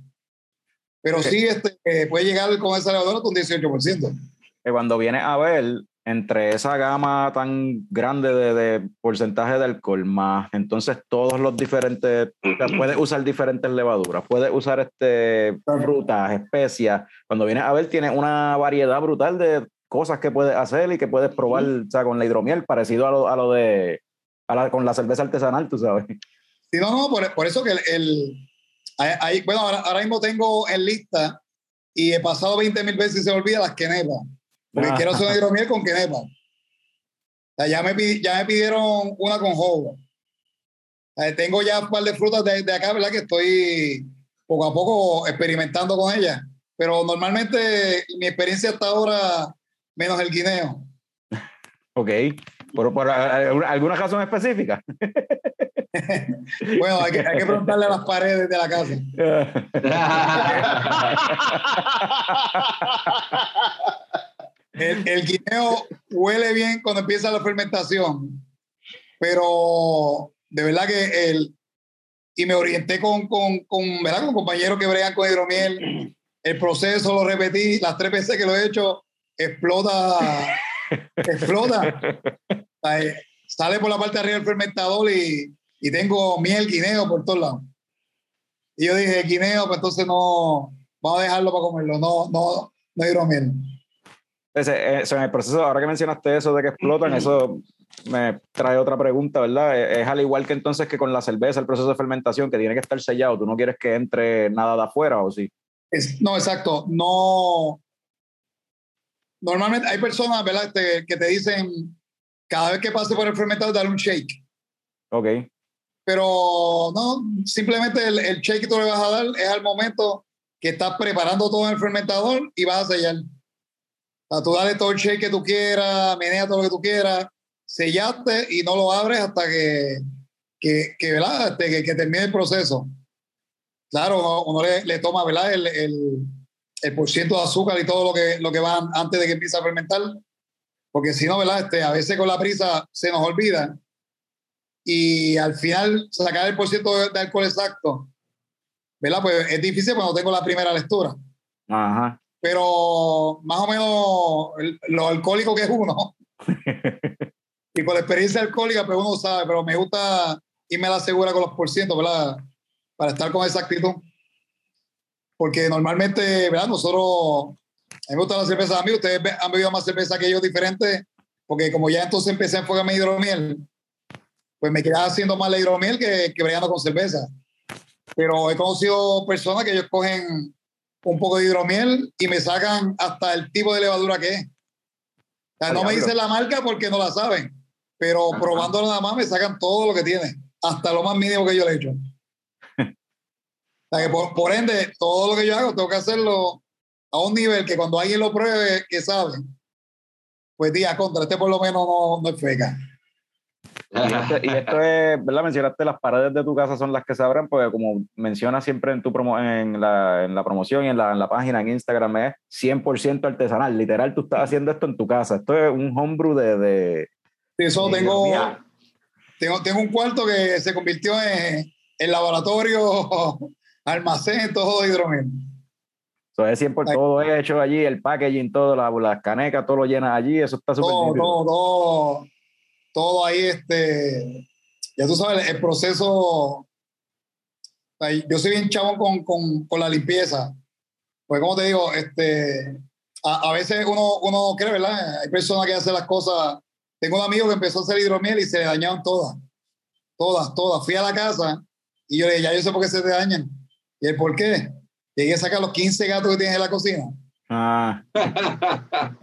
Pero sí, este, puede llegar con esa levadura con un 18%. Que cuando viene a ver, entre esa gama tan grande de, porcentaje de alcohol más entonces todos los diferentes puedes usar diferentes levaduras puedes usar este frutas especias. Cuando vienes a ver tienes una variedad brutal de cosas que puedes hacer y que puedes probar o sea, con la hidromiel parecido a lo, a lo de con la cerveza artesanal tú sabes. Sí no no por, por eso que el, el bueno ahora, ahora, mismo tengo en lista y he pasado 20 mil veces y se olvida las quenepas porque quiero hacer una hidromiel con quenepa. ya, me, ya me pidieron una con jugo. tengo ya un par de frutas de, de, acá, ¿verdad? Que estoy poco a poco experimentando con ellas. Pero normalmente mi experiencia hasta ahora menos el guineo. Ok, ¿por, por alguna razón específica? bueno, hay que, hay que preguntarle a las paredes de la casa. el, el guineo huele bien cuando empieza la fermentación, pero de verdad que el, y me orienté con, con, con, ¿verdad? con compañeros que bregan con hidromiel. El proceso lo repetí las tres veces que lo he hecho, explota, explota. Sale por la parte de arriba del fermentador y, y tengo miel, guineo por todos lados. Y yo dije, guineo, pues entonces no, vamos a dejarlo para comerlo, no, no, no hidromiel. Eso, en el proceso, ahora que mencionaste eso de que explotan, eso me trae otra pregunta, ¿verdad? E, es, al igual que entonces que con la cerveza, el proceso de fermentación, que tiene que estar sellado, ¿tú no quieres que entre nada de afuera o sí? Es, no, exacto, no. Normalmente hay personas, ¿verdad? Este, que te dicen, cada vez que pase por el fermentador, dale un shake. Ok. Pero no, simplemente el, el shake que tú le vas a dar es al momento que estás preparando todo en el fermentador y vas a sellar. Sea, tú dale todo el shake que tú quieras, menea todo lo que tú quieras, sellaste y no lo abres hasta que, que, que, ¿verdad? Este, que, que, termine el proceso. Claro, uno, le, le, toma ¿verdad? El, el, el por ciento de azúcar y todo lo que, lo que va antes de que empiece a fermentar, porque si no, ¿verdad? Este, a veces con la prisa se nos olvida y al final sacar el por ciento de, alcohol exacto, ¿verdad? Pues es difícil cuando tengo la primera lectura. Ajá. Pero más o menos lo alcohólico que es uno. Y por la experiencia alcohólica, pues uno sabe, pero me gusta irme a la segura con los porcientos, ¿verdad? Para estar con esa actitud. Porque normalmente, ¿verdad? Nosotros, a mí me gusta la cerveza a mí, ustedes han bebido más cerveza que yo diferente, porque como ya entonces empecé a enfocarme en hidromiel, pues me quedaba haciendo más la hidromiel que, que brillando con cerveza. Pero he conocido personas que ellos cogen un poco de hidromiel y me sacan hasta el tipo de levadura que es. O sea, no me dicen la marca porque no la saben pero probando nada más me sacan todo lo que tiene, hasta lo más mínimo que yo le he hecho. o sea que por, por, ende, todo lo que yo hago tengo que hacerlo a un nivel que cuando alguien lo pruebe, que sabe, pues diga, contra, este por lo menos no, no es feca. Y, este, y, esto es, ¿verdad? Mencionaste las paredes de tu casa son las que se abren, porque como mencionas siempre en tu promo, en, la, en la promoción y en la, en la página en Instagram, es 100% artesanal. Literal, tú estás haciendo esto en tu casa. Esto es un homebrew de, de, eso tengo, tengo, tengo un cuarto que se convirtió en, en laboratorio, almacén, todo hidrógeno. Eso es siempre todo hecho allí, el packaging, todo, las la canecas, todo lo llenas allí, eso está súper todo, todo, todo, todo ahí, este, ya tú sabes, el proceso, yo soy bien chabón con, con, con la limpieza, pues como te digo, este, a, a, veces uno, uno cree, ¿verdad? Hay personas que hacen las cosas tengo un amigo que empezó a hacer hidromiel y se le dañaron todas. Todas, todas. Fui a la casa y yo le dije, ya yo sé por qué se te dañan. ¿Y el por qué? Llegué a sacar los 15 gatos que tienes en la cocina. Ah.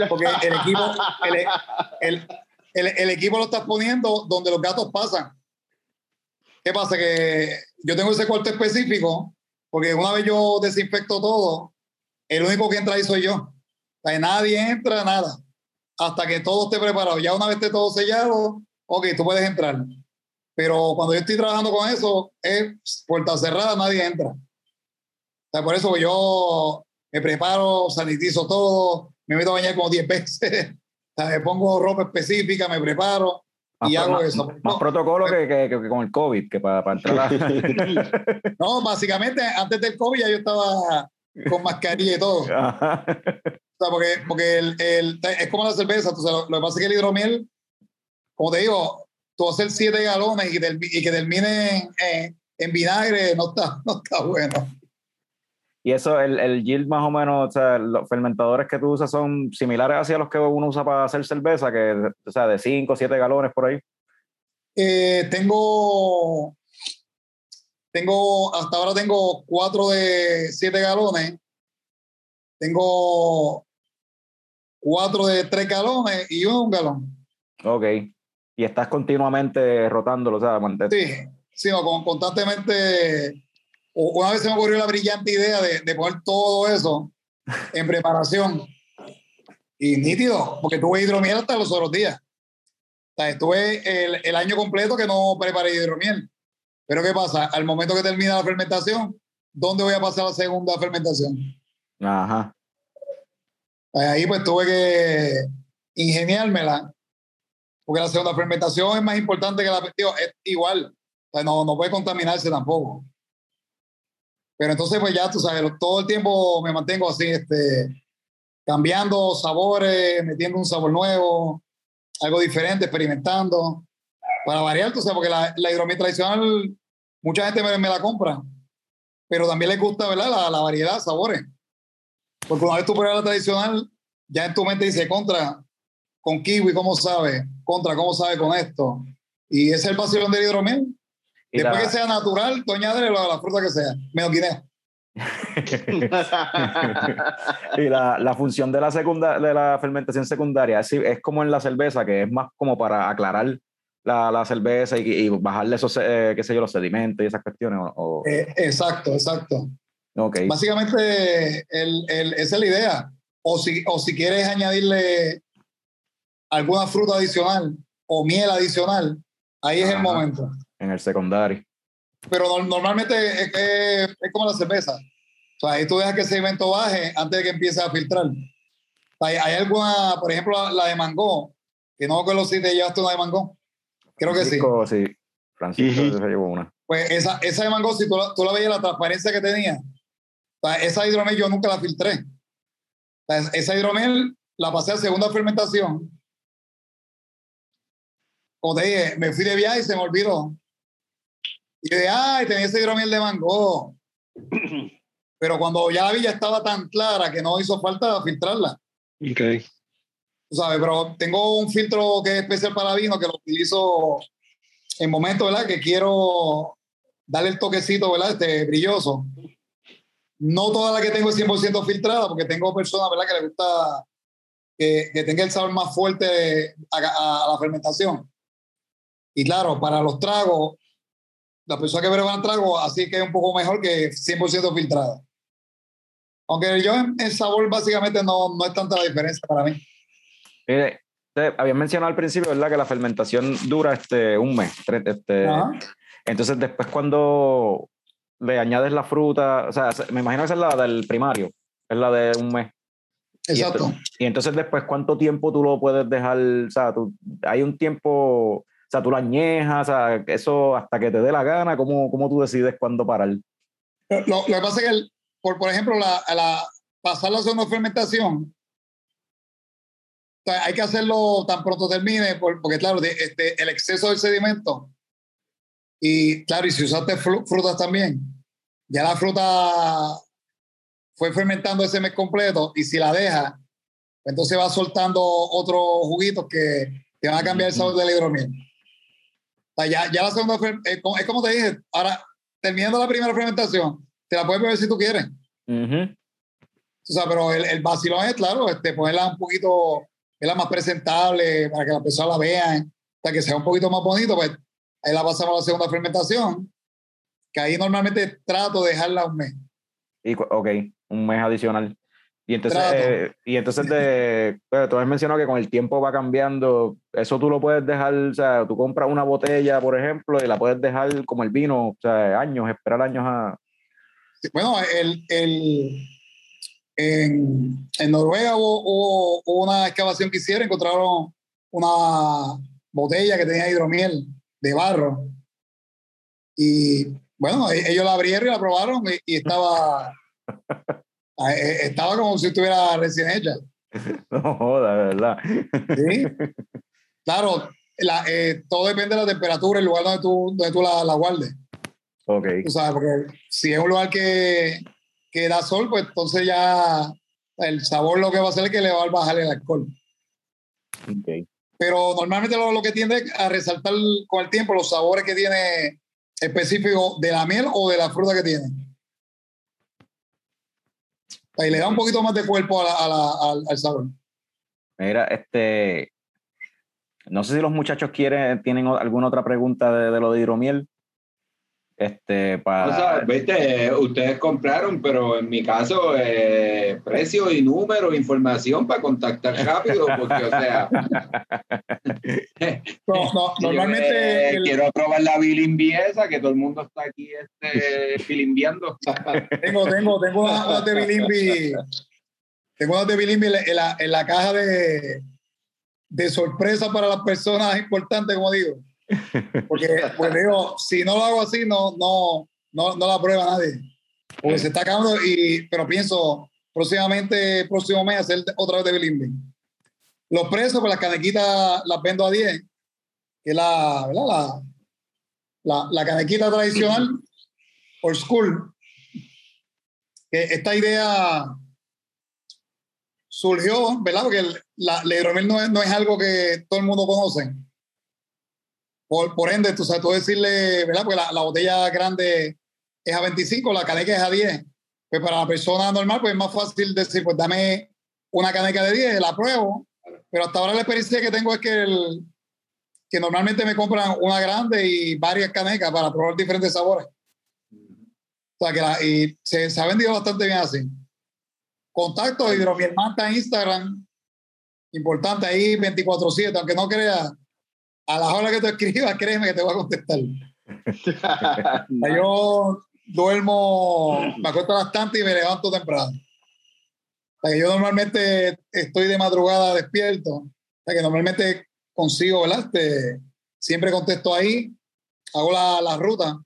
Porque el equipo, el, el, el, equipo lo estás poniendo donde los gatos pasan. ¿Qué pasa? Que yo tengo ese cuarto específico porque una vez yo desinfecto todo, el único que entra ahí soy yo. O nadie entra, nada hasta que todo esté preparado. Ya una vez esté todo sellado, ok, tú puedes entrar. Pero cuando yo estoy trabajando con eso, es puerta cerrada, nadie entra. O por eso yo me preparo, sanitizo todo, me meto a bañar como 10 veces, me pongo ropa específica, me preparo y más, hago eso. Más, más protocolo que, que, que, con el COVID, que para, para entrar no, básicamente antes del COVID ya yo estaba con mascarilla y todo. O sea, porque, porque el, el, es como la cerveza. Lo, lo, que pasa es que el hidromiel, como te digo, tú hacer siete galones y que, del, y que termine en, en, vinagre no está, no está bueno. Y eso, el, el yield más o menos, o sea, los fermentadores que tú usas son similares hacia los que uno usa para hacer cerveza, que, o sea, de 5 o 7 galones por ahí. Eh, tengo, tengo, hasta ahora tengo 4 de 7 galones. Tengo cuatro de tres galones y uno un galón. Ok. Y estás continuamente rotándolo, o sea, Sí, sí, no, con, constantemente. Una vez se me ocurrió la brillante idea de, de poner todo eso en preparación. Y nítido, porque tuve hidromiel hasta los otros días. O sea, estuve el, el año completo que no preparé hidromiel. Pero ¿qué pasa? Al momento que termina la fermentación, ¿dónde voy a pasar la segunda fermentación? Ajá. Ahí pues tuve que ingeniármela, porque la segunda fermentación es más importante que la... Digo, es igual, no, no puede contaminarse tampoco. Pero entonces pues ya tú sabes, todo el tiempo me mantengo así, este, cambiando sabores, metiendo un sabor nuevo, algo diferente, experimentando, para variar, tú sabes, porque la, hidromiel tradicional, mucha gente me, me, la compra, pero también les gusta, ¿verdad? La, la variedad, sabores. Porque una vez tú pruebas la tradicional, ya en tu mente dice contra, con kiwi, ¿cómo sabe? Contra, ¿cómo sabe con esto? Y ese es el vacilón del hidromiel. Y Después la... que sea natural, tú añades la, la, fruta que sea, menos guinea. y la, la, función de la, segunda, de la fermentación secundaria es, es, como en la cerveza, que es más como para aclarar la, la cerveza y, y, bajarle esos, eh, qué sé yo, los sedimentos y esas cuestiones. O... Eh, exacto, exacto. Okay. Básicamente, el, el, esa es la idea. O si, o si quieres añadirle alguna fruta adicional o miel adicional, ahí Ajá. es el momento. En el secundario. Pero no, normalmente es, es, es, como la cerveza. O sea, ahí tú dejas que el sedimento baje antes de que empiece a filtrar. Hay, hay alguna, por ejemplo, la, la, de mango, que no recuerdo si te llevaste una de mango. Creo Francisco, que sí. sí. Francisco uh -huh. se llevó una. Pues esa, esa de mango, si tú la, tú la veías, la transparencia que tenía, o sea, esa hidromiel yo nunca la filtré. O sea, esa hidromiel la pasé a segunda fermentación. Como te dije, me fui de viaje y se me olvidó. Y de ay, tenía ese hidromiel de mango. Pero cuando ya la vi ya estaba tan clara que no hizo falta filtrarla. Ok. Tú sabes, pero tengo un filtro que es especial para vino que lo utilizo en momentos, ¿verdad? Que quiero darle el toquecito, ¿verdad? Este brilloso. No toda la que tengo es 100% filtrada, porque tengo personas, ¿verdad? Que les gusta que, que tenga el sabor más fuerte a, a, a, la fermentación. Y claro, para los tragos, la persona que bebe el trago, así que es un poco mejor que 100% filtrada. Aunque yo el sabor básicamente no, no es tanta la diferencia para mí. Mire, te habías mencionado al principio, ¿verdad? Que la fermentación dura este, un mes. Este, entonces, después cuando le añades la fruta, o sea, me imagino que esa es la del primario, es la de un mes. Exacto. Y entonces, y entonces después, ¿cuánto tiempo tú lo puedes dejar? O sea, tú, hay un tiempo, sea, tú la añejas, o sea, eso hasta que te dé la gana, ¿cómo, cómo tú decides cuándo parar? Lo, lo que pasa es que, el, por, por ejemplo, la, la, pasar la segunda fermentación, o sea, hay que hacerlo tan pronto termine, porque claro, este, el exceso del sedimento, y claro, y si usaste frutas también, ya la fruta fue fermentando ese mes completo, y si la deja, entonces va soltando otros juguitos que, que van a cambiar el sabor del hidromiel. Sea, ya, ya la segunda, es como, es como te dije, ahora, terminando la primera fermentación, te la puedes beber si tú quieres. Uh -huh. O sea, pero el, el vacilón es, claro, este, ponerla un poquito la más presentable para que las personas la vean, para que sea un poquito más bonito, pues ahí la pasamos a la segunda fermentación, que ahí normalmente trato de dejarla un mes. Y, ok, un mes adicional. Y entonces, eh, y entonces de, bueno, tú has mencionado que con el tiempo va cambiando, eso tú lo puedes dejar, o sea, tú compras una botella, por ejemplo, y la puedes dejar como el vino, o sea, años, esperar años a... Bueno, el, el, en, en Noruega hubo, hubo, una excavación que hicieron, encontraron una botella que tenía hidromiel de barro. Y bueno, ellos la abrieron y la probaron y, y estaba, estaba como si estuviera recién hecha. No joda, verdad. Sí. Claro, la, eh, todo depende de la temperatura, el lugar donde tú, donde tú la, la guardes. Ok. Tú sabes, porque si es un lugar que, que da sol, pues entonces ya el sabor lo que va a hacer es que le va a bajar el alcohol. Okay. Pero normalmente lo, lo, que tiende a resaltar con el tiempo los sabores que tiene específico de la miel o de la fruta que tiene. Y le da un poquito más de cuerpo a al, al, sabor. Mira, este. No sé si los muchachos quieren, tienen alguna otra pregunta de lo de hidromiel. Este, para... O sea, viste, ustedes compraron, pero en mi caso, eh, precio y número, información para contactar rápido, porque, o sea. no, normalmente. Quiero probar la bilimbiesa, que todo el mundo está aquí este, bilimbiando. tengo, tengo, tengo unas de bilimbi. Tengo unas de bilimbi en la, en la caja de, de sorpresa para las personas importantes, como digo. Porque, pues digo, si no lo hago así, no, no, no, no la prueba nadie. Porque se está acabando, y, pero pienso próximamente, próximo mes, hacer otra vez de Bilimbi. Los precios, pues las canequitas las vendo a 10, que es la, La, la, la canequita tradicional, old school. Que esta idea surgió, ¿verdad? Porque la, la hidromiel no es, no es algo que todo el mundo conoce. Por, ende, tú sabes, tú decirle, ¿verdad? Porque la, botella grande es a 25, la caneca es a 10. Pues para la persona normal, pues es más fácil decir, pues dame una caneca de 10, la pruebo. Pero hasta ahora la experiencia que tengo es que, el, que normalmente me compran una grande y varias canecas para probar diferentes sabores. O sea, que la, y se, se, ha vendido bastante bien así. Contacto Hidromiel Manta en Instagram. Importante ahí 24-7, aunque no creas a la hora que te escribas, créeme que te voy a contestar. yo duermo, me acuesto bastante y me levanto temprano. O sea, que yo normalmente estoy de madrugada despierto. O sea, que normalmente consigo, ¿verdad? Este, siempre contesto ahí, hago la, la, ruta.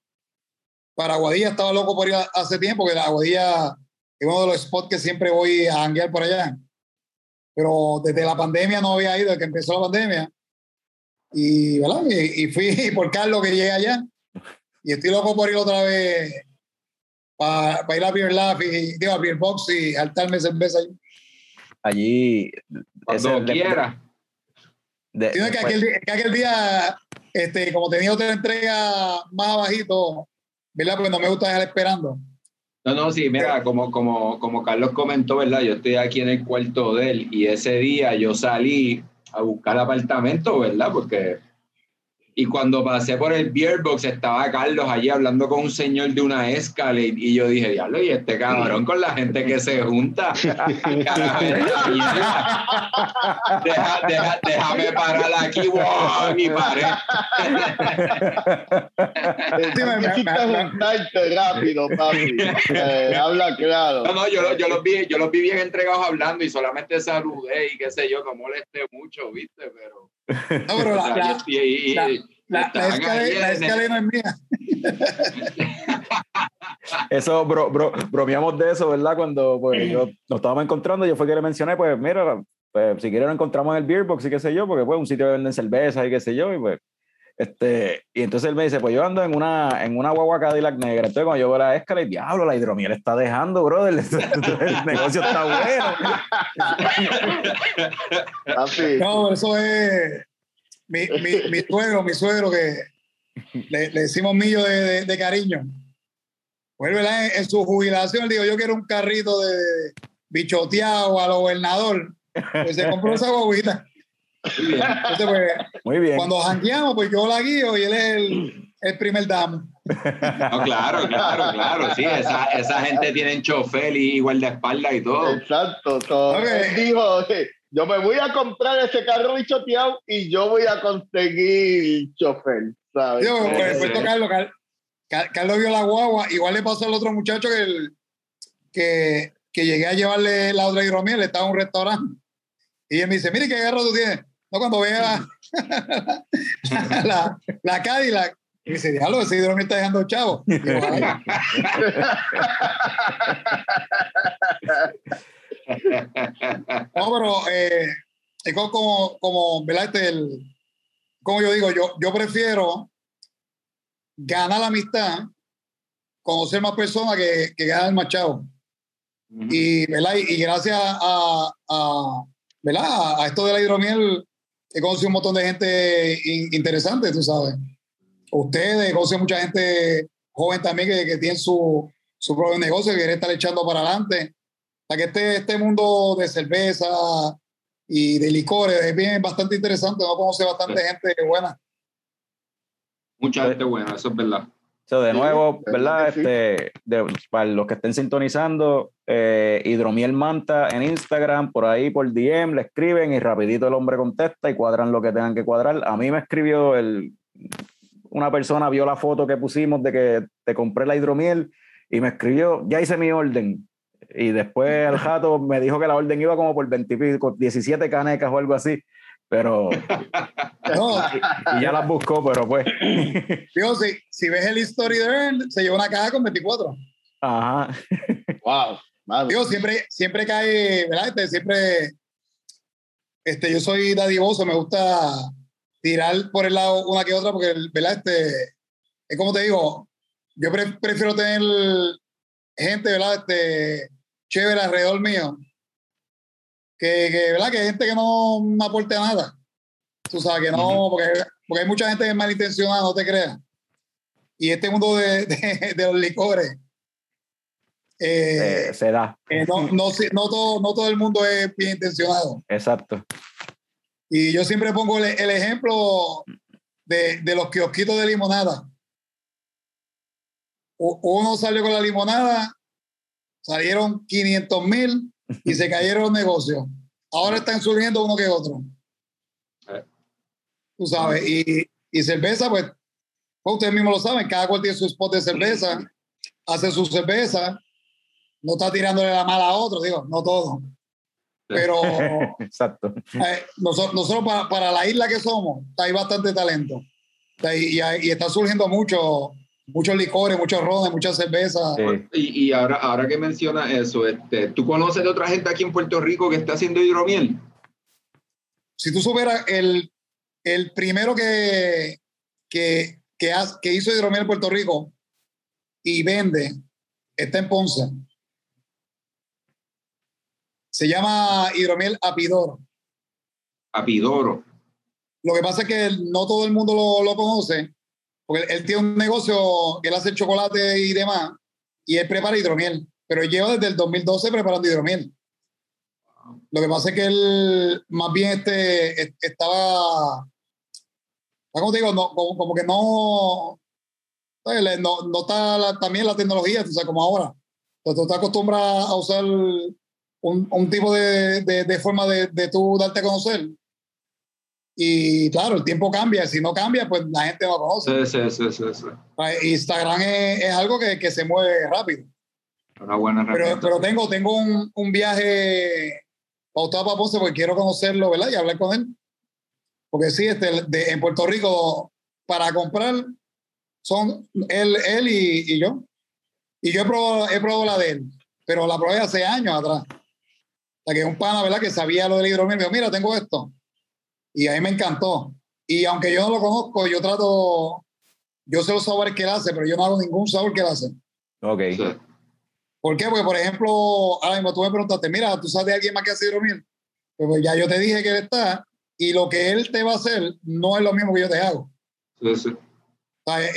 Para Aguadilla estaba loco por ir hace tiempo, que la Aguadilla es uno de los spots que siempre voy a hanguear por allá. Pero desde la pandemia no había ido, desde que empezó la pandemia. Y, ¿verdad? Y, fui por Carlos que llegué allá. Y estoy loco por ir otra vez para ir a Beer Laugh y digo, a Beer Box y saltarme cerveza allí. Allí. Cuando quiera. De, que, aquel, que, aquel, día, este, como tenía otra entrega más abajito, ¿verdad? Porque no me gusta dejar esperando. No, no, sí, mira, como, como, como Carlos comentó, ¿verdad? Yo estoy aquí en el cuarto de él y ese día yo salí a buscar apartamento, ¿verdad? Porque y cuando pasé por el beer box estaba Carlos allí hablando con un señor de una escala y, yo dije, diablo, y este cabrón con la gente que se junta. deja, deja, déjame parar aquí, wow, mi pared. juntarte rápido, papi. Eh, habla claro. No, no, yo, yo, los vi, yo los vi bien entregados hablando y solamente saludé y qué sé yo, no molesté mucho, ¿viste? Pero... No, pero la, la, la, escalera, no es mía. Eso, bro, bro, bromeamos de eso, ¿verdad? Cuando pues, yo, nos estábamos encontrando, yo fue que le mencioné, pues mira, pues, si quieres nos encontramos en el beer box y qué sé yo, porque pues un sitio que venden cerveza y qué sé yo, y pues este, y entonces él me dice, pues yo ando en una, en una guagua Cadillac negra. Entonces cuando yo veo la escala, y diablo, la hidromiel está dejando, brother. El negocio está bueno. no, eso es mi, mi, mi, suegro, mi suegro, que le, le decimos millo de, de, cariño. Vuelve en, en, su jubilación, digo, yo quiero un carrito de bichoteado a lo gobernador. Pues se compró esa guaguita. Pues, Muy bien. Cuando jangueamos, pues yo la guío y él es el, el primer damo. No, claro, claro, claro. Sí, esa, esa gente tiene chofer y espalda y todo. Exacto. Todo. Okay. Dijo, yo me voy a comprar ese carro bichoteado y yo voy a conseguir chofer. ¿sabes? Yo, pues, pues, Carlos, Carlos vio la guagua. Igual le pasó al otro muchacho que, el, que, que llegué a llevarle la otra hidromiel, estaba en un restaurante. Y él me dice, mire qué carro tú tienes. No, cuando vea la, la, la Cadillac, y dice, diablo, ese hidromiel está dejando chavo. no, pero eh, es como, como, ¿verdad? Este, el, como yo digo, yo, yo prefiero ganar la amistad, conocer más personas que, que ganar el machado. y, ¿verdad? y, gracias a, a ¿verdad? A esto de la hidromiel he conocido un montón de gente interesante, tú sabes. Ustedes, conocen mucha gente joven también que, que tiene su, su propio negocio, que quiere estar echando para adelante. O sea, que este, este mundo de cerveza y de licores es bien bastante interesante. No conoce bastante gente buena. Mucha gente buena, eso es verdad. De nuevo, ¿verdad? Este, para los que estén sintonizando, eh, Hidromiel Manta en Instagram, por ahí por DM, le escriben y rapidito el hombre contesta y cuadran lo que tengan que cuadrar. A mí me escribió el, una persona, vio la foto que pusimos de que te compré la hidromiel y me escribió, ya hice mi orden. Y después el jato me dijo que la orden iba como por 20 17 canecas o algo así pero no, y, ya las buscó, pero pues. Digo, si, si ves el history de él, se lleva una caja con 24. Ajá. Wow. Digo, siempre, siempre cae, ¿verdad? Este, siempre, este, yo soy dadivoso, me gusta tirar por el lado una que otra, porque, ¿verdad? Este, es como te digo, yo prefiero tener gente, ¿verdad? Este, chévere alrededor mío, que, que, ¿verdad? que hay gente que no, aporte nada. Tú sabes que no, porque, porque hay mucha gente malintencionada, no te creas. Y este mundo de, de, los licores. Eh, se da. Eh, no, no, no, todo, no todo el mundo es bien intencionado. Exacto. Y yo siempre pongo el, el ejemplo de, de, los kiosquitos de limonada. Uno salió con la limonada, salieron 500 mil y se cayeron los negocios. Ahora están surgiendo uno que otro. Tú sabes, y, y cerveza, pues, pues, ustedes mismos lo saben, cada cual tiene su spot de cerveza, hace su cerveza, no está tirándole la mala a otro, digo, no todo. Pero Exacto. Eh, nosotros, nosotros para, para, la isla que somos, hay bastante talento. Y, y, está surgiendo mucho muchos licores, muchos rones, muchas cervezas. Y, y, ahora, ahora que mencionas eso, este, ¿tú conoces de otra gente aquí en Puerto Rico que está haciendo hidromiel? Si tú supieras, el, el primero que, que, que, que hizo hidromiel en Puerto Rico y vende está en Ponce. Se llama hidromiel Apidoro. Apidoro. Lo que pasa es que no todo el mundo lo, lo conoce porque él, tiene un negocio que él hace chocolate y demás, y él prepara hidromiel, pero él lleva desde el 2012 preparando hidromiel. Lo que pasa es que él más bien este, estaba, ¿cómo te digo? No, como, que no, no, no está también la tecnología, o sea, como ahora. Entonces, tú estás acostumbrado a usar un, un tipo de, de, de forma de, de tú darte a conocer y claro, el tiempo cambia. Si no cambia, pues la gente no conoce. Sí, sí, sí, sí, pues, Instagram es, es algo que, que, se mueve rápido. Una buena pero, pero tengo, tengo un, un viaje pautado para Ponce porque quiero conocerlo, ¿verdad? Y hablar con él. Porque sí, este, de, en Puerto Rico, para comprar, son él, él y, y yo. Y yo he probado, he probado la de él, pero la probé hace años atrás. Sea, que un pana, ¿verdad? Que sabía lo del hidromiel. Me dijo, mira, tengo esto y a mí me encantó. Y aunque yo no lo conozco, yo trato, yo sé los sabores que él hace, pero yo no hago ningún sabor que él hace. Ok. ¿Por qué? Porque, por ejemplo, ahora mismo tú me preguntaste, mira, ¿tú sabes de alguien más que hace hidromiel? Pues, pues ya yo te dije que él está, y lo que él te va a hacer no es lo mismo que yo te hago. Sí, sí.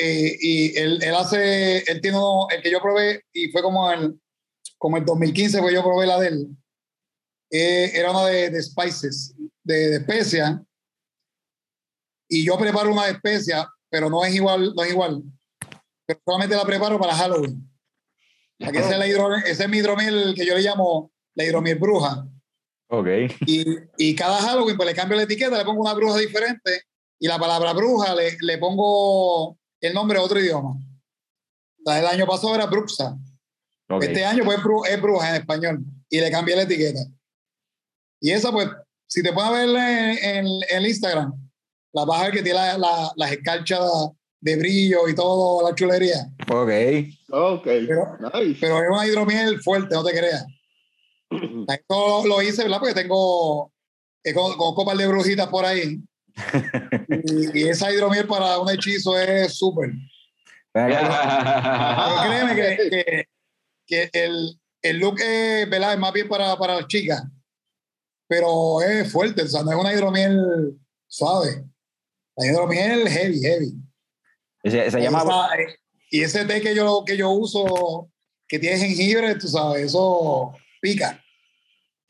Eh, y él, él, hace, él tiene uno, el que yo probé, y fue como el, como el 2015, pues yo probé la de él. Eh, era una de, de spices, de, de especias, y yo preparo una especia, pero no es igual, no es igual. Pero solamente la preparo para Halloween. Aquí ese, es la ese es mi hidromiel que yo le llamo la hidromiel bruja. Ok. Y, y, cada Halloween pues le cambio la etiqueta, le pongo una bruja diferente y la palabra bruja le, le pongo el nombre de otro idioma. el año pasado era bruxa. Este año pues es bruja en español y le cambié la etiqueta. Y esa pues, si te puedes ver en, en, en Instagram, la baja que tiene la, las escarchas de brillo y todo, la chulería. Ok. Ok. Pero, pero es una hidromiel fuerte, no te creas. Esto lo hice, ¿verdad? Porque tengo, con, copas de brujitas por ahí. y, esa hidromiel para un hechizo es súper. créeme que, que, el, el, look es, ¿verdad? es más bien para, para las chicas, pero es fuerte, o sea, no es una hidromiel suave. La hidromiel heavy, heavy. Se, llama... y ese té que yo, que yo uso, que tiene jengibre, tú sabes, eso pica.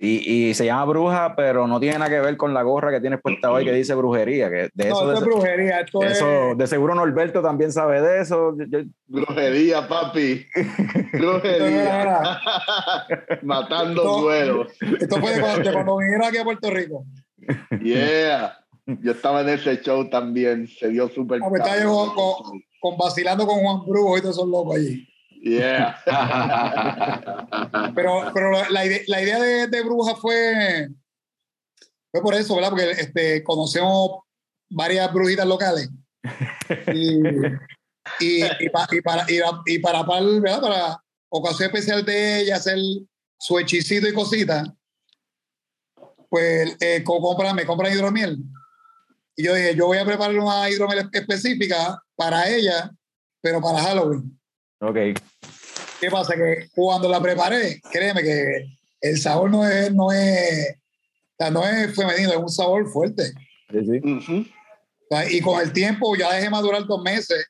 Y, y, se llama bruja, pero no tiene nada que ver con la gorra que tienes puesta hoy que dice brujería. Que de eso, no, es brujería. Esto eso, De seguro Norberto también sabe de eso. Brujería, papi. Brujería. Matando duelos. Esto fue de cuando, cuando vinieron aquí a Puerto Rico. Yeah. Yo estaba en ese show también. Se dio súper. Ah, estaba yo con, con, vacilando con Juan Brujo y todos esos locos allí. Yeah. pero pero la, idea, la idea de, de, Bruja fue, fue por eso, ¿verdad? Porque este, conocemos varias brujitas locales. Y, y, y, pa, y para, y, para, ¿verdad? para ocasión especial de ella hacer su hechicito y cositas, pues eh, compra, me compran hidromiel. Y yo dije, yo voy a preparar una hidromiel específica para ella, pero para Halloween. Ok. ¿Qué pasa? Que cuando la preparé, créeme que el sabor no es, no es, no es femenino, es un sabor fuerte. Sí, sí. y con el tiempo, ya dejé madurar dos meses,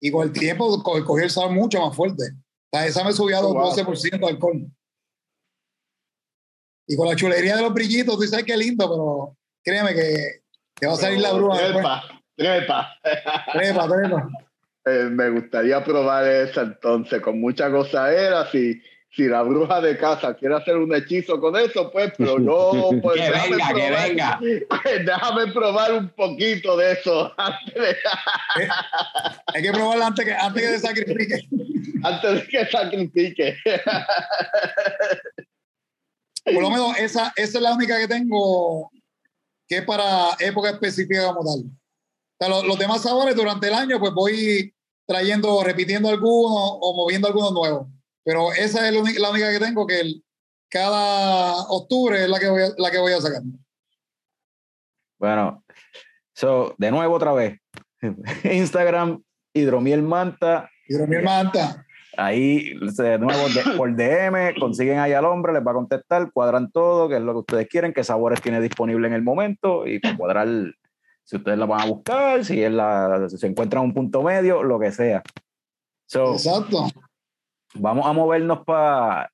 y con el tiempo cogí el sabor mucho más fuerte. O sea, esa me subió a 12% de alcohol. Y con la chulería de los brillitos, tú sabes qué lindo, pero créeme que te va a salir la bruja. Trepa, trepa. Trepa, trepa. Eh, me gustaría probar esa entonces, con mucha gozadera. Si, si la bruja de casa quiere hacer un hechizo con eso, pues, pero no. Pues, que venga, probar, que venga. Déjame probar un poquito de eso antes de... Eh, hay que probarlo antes que, antes que se sacrifique. antes de que sacrifique. Por lo menos esa, esa es la única que tengo que es para época específica como tal. O sea, los, los, demás sabores durante el año, pues voy trayendo, repitiendo algunos o moviendo algunos nuevos. Pero esa es la única, la única que tengo que el, cada octubre es la que voy a, la que voy a sacar. Bueno, so, de nuevo otra vez. Instagram, Hidromiel Manta. Hidromiel Manta. Ahí, de nuevo, por DM, consiguen ahí al hombre, les va a contestar, cuadran todo, qué es lo que ustedes quieren, qué sabores tiene disponible en el momento y cuadrar si ustedes la van a buscar, si, él la, si se encuentra en un punto medio, lo que sea. So, Exacto. Vamos a movernos para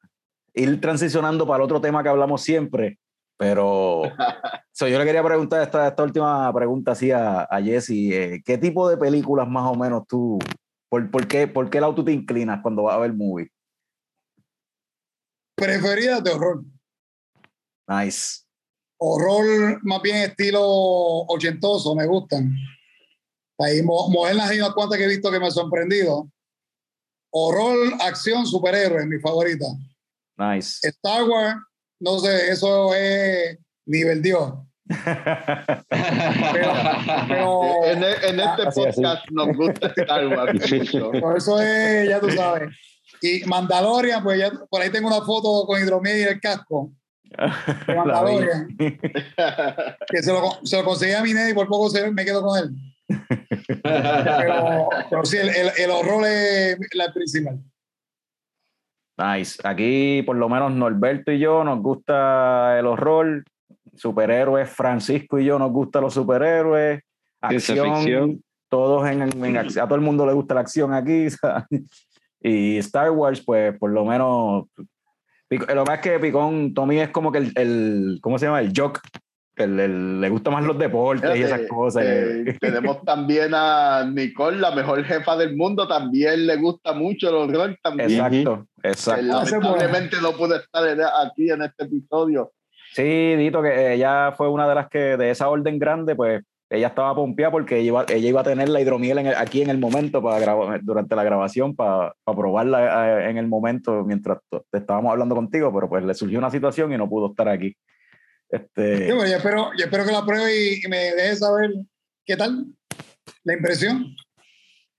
ir transicionando para el otro tema que hablamos siempre, pero so, yo le quería preguntar esta, esta última pregunta así a, a Jesse, eh, ¿qué tipo de películas más o menos tú, por, por, qué, por qué lado tú te inclinas cuando vas a ver movie? Preferidas de horror. Nice horror más bien estilo ochentoso, me gustan. Ahí modernas hay unas cuantas que he visto que me han sorprendido. Horror, acción, superhéroes, mi favorita. Nice. Star Wars, no sé, eso es nivel Dios. Pero, pero, en, en, este así, podcast así. nos gusta Star Wars. Por eso es, ya tú sabes. Y Mandalorian, pues ya por ahí tengo una foto con hidromiel y el casco que se lo, se lo conseguí a mi y por poco se, me quedo con él. pero, pero, sí, el, el, el, horror es la principal. Nice. Aquí, por lo menos, Norberto y yo nos gusta el horror. Superhéroes, Francisco y yo nos gustan los superhéroes. Acción. Todos en, en, a todo el mundo le gusta la acción aquí. Y Star Wars, pues por lo menos lo más que Picón, Tommy es como que el, el ¿cómo se llama? El jock. El, el, le gusta más los deportes y esas cosas. Eh, tenemos también a Nicole, la mejor jefa del mundo, también le gusta mucho los rol también. Exacto, exacto. Lamentablemente no pude estar aquí en este episodio. Sí, Dito, que ella fue una de las que de esa orden grande, pues ella estaba pompeada porque ella iba, ella iba a tener la hidromiel en el, aquí en el momento para grabar, durante la grabación para, para probarla eh, en el momento mientras estábamos hablando contigo, pero pues le surgió una situación y no pudo estar aquí. Este... Yo, yo, espero, yo espero que la pruebe y, y me deje saber qué tal la impresión.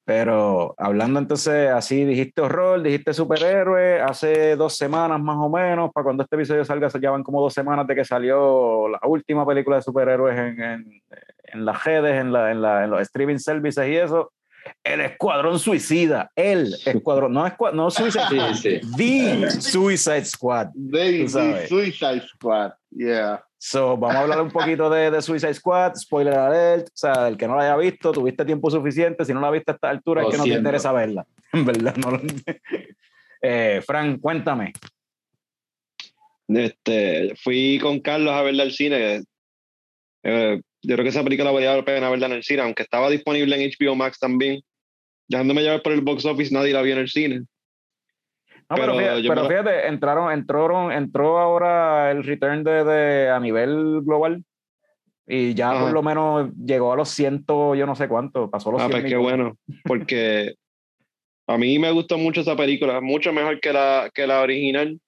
Pero hablando entonces, así dijiste horror, dijiste superhéroe, hace dos semanas más o menos, para cuando este episodio salga, ya van como dos semanas de que salió la última película de superhéroes en, en, en las redes, en, la, en, la, en, los streaming services y eso. El Escuadrón Suicida, el Escuadrón, no, escuad, no Suicide sí, sí. The Suicide Squad. The, the Suicide Squad, yeah. So, vamos a hablar un poquito de, de, Suicide Squad, spoiler alert, o sea, el que no la haya visto, tuviste tiempo suficiente, si no la viste a esta altura, es que no te interesa verla, en verdad. No lo... eh, Frank, cuéntame. Este, fui con Carlos a verla al cine. Eh, yo creo que esa película valía la pena verla en el cine, aunque estaba disponible en HBO Max también. Dejándome llevar por el box office, nadie la vio en el cine. No, pero, fíjate, entraron, entraron, entró ahora el return de, de a nivel global y ya por lo menos llegó a los ciento, yo no sé cuánto, pasó los ah, pues qué bueno, porque a mí me gustó mucho esa película, mucho mejor que la, que la original.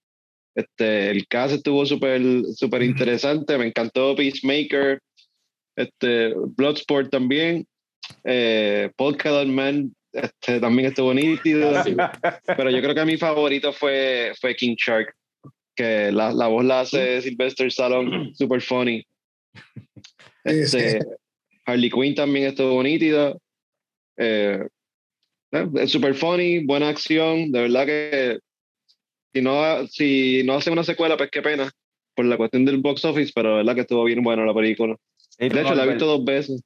Este, el cast estuvo súper super interesante, me encantó Peacemaker, este, Bloodsport también, eh, Polka Man este, también estuvo nítido, pero yo creo que mi favorito fue, fue King Shark, que la, la voz la hace Sylvester Stallone, super funny. Este, Harley Quinn también estuvo nítida. Eh, eh, es super funny, buena acción, de verdad que si no, si no hace una secuela, pues qué pena por la cuestión del box office, pero de verdad que estuvo bien buena la película. de hecho, la he visto dos veces.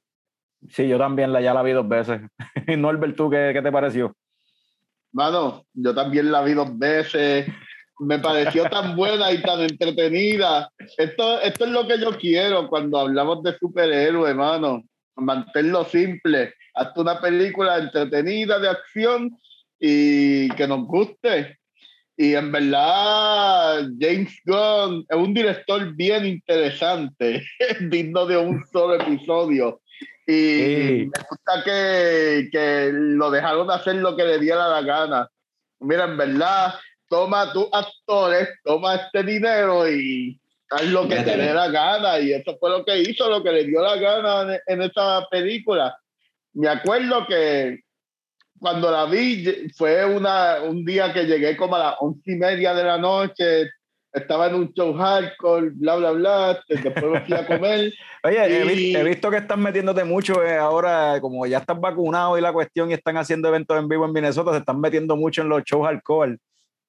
Sí, yo también la, ya la vi dos veces. Norbert, ¿tú qué, qué te pareció? Mano, yo también la vi dos veces. Me pareció tan buena y tan entretenida. Esto, esto es lo que yo quiero cuando hablamos de superhéroes, mano. Mantenerlo simple. Hasta una película entretenida de acción y que nos guste. Y en verdad, James Gunn es un director bien interesante, digno de un solo episodio. Y me gusta que, que, lo dejaron hacer lo que le diera la gana. Mira, en verdad, toma tus actores, toma este dinero y haz lo que te dé la gana. Y eso fue lo que hizo, lo que le dio la gana en, en esa película. Me acuerdo que cuando la vi fue una, un día que llegué como a las once y media de la noche, estaba en un show hardcore, bla, bla, bla, después me fui a comer. Oye, he, visto que estás metiéndote mucho eh, ahora, como ya estás vacunado y la cuestión y están haciendo eventos en vivo en Minnesota, se están metiendo mucho en los shows hardcore.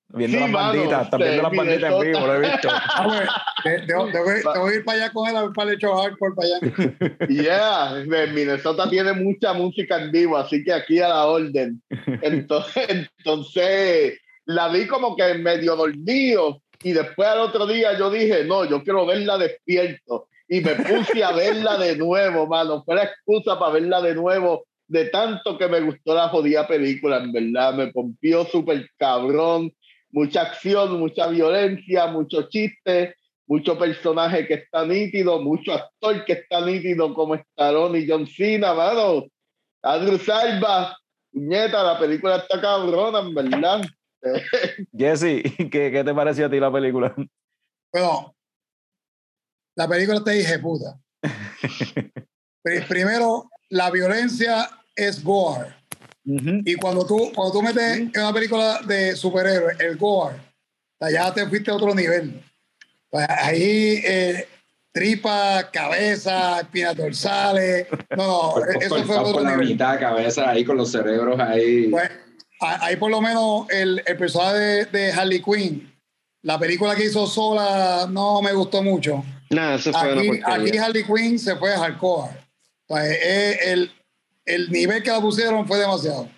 Viendo las banditas, están viendo las banditas en vivo, lo he visto. te, voy, a ir para allá con él a ver para el show hardcore para allá. Yeah, Minnesota tiene mucha música en vivo, así que aquí a la orden. Entonces, entonces la vi como que medio dormido y después al otro día yo dije, no, yo quiero verla despierto. Y me puse a verla de nuevo, mano. Fue la excusa para verla de nuevo, de tanto que me gustó la jodida película, en verdad. Me pompió súper cabrón. Mucha acción, mucha violencia, mucho chiste, mucho personaje que está nítido, mucho actor que está nítido como Stallone y John Cena, mano. Andrew Salva, nieta, la película está cabrona, en verdad. Jesse, ¿qué, ¿qué, te pareció a ti la película? Bueno, la película te dije puta. Primero, la violencia es gore. Y cuando tú, cuando tú metes en una película de superhéroes el gore, ya te fuiste a otro nivel. Pues ahí eh, tripa, cabeza, espinas dorsales. No, no, eso fue otro nivel. La mitad cabeza ahí con los cerebros ahí. Pues, ahí por lo menos el, el personaje de, Harley Quinn, la película que hizo sola no me gustó mucho. Nah, eso fue aquí, aquí Harley Quinn se fue a hardcore. Pues, eh, el, el nivel que la pusieron fue demasiado.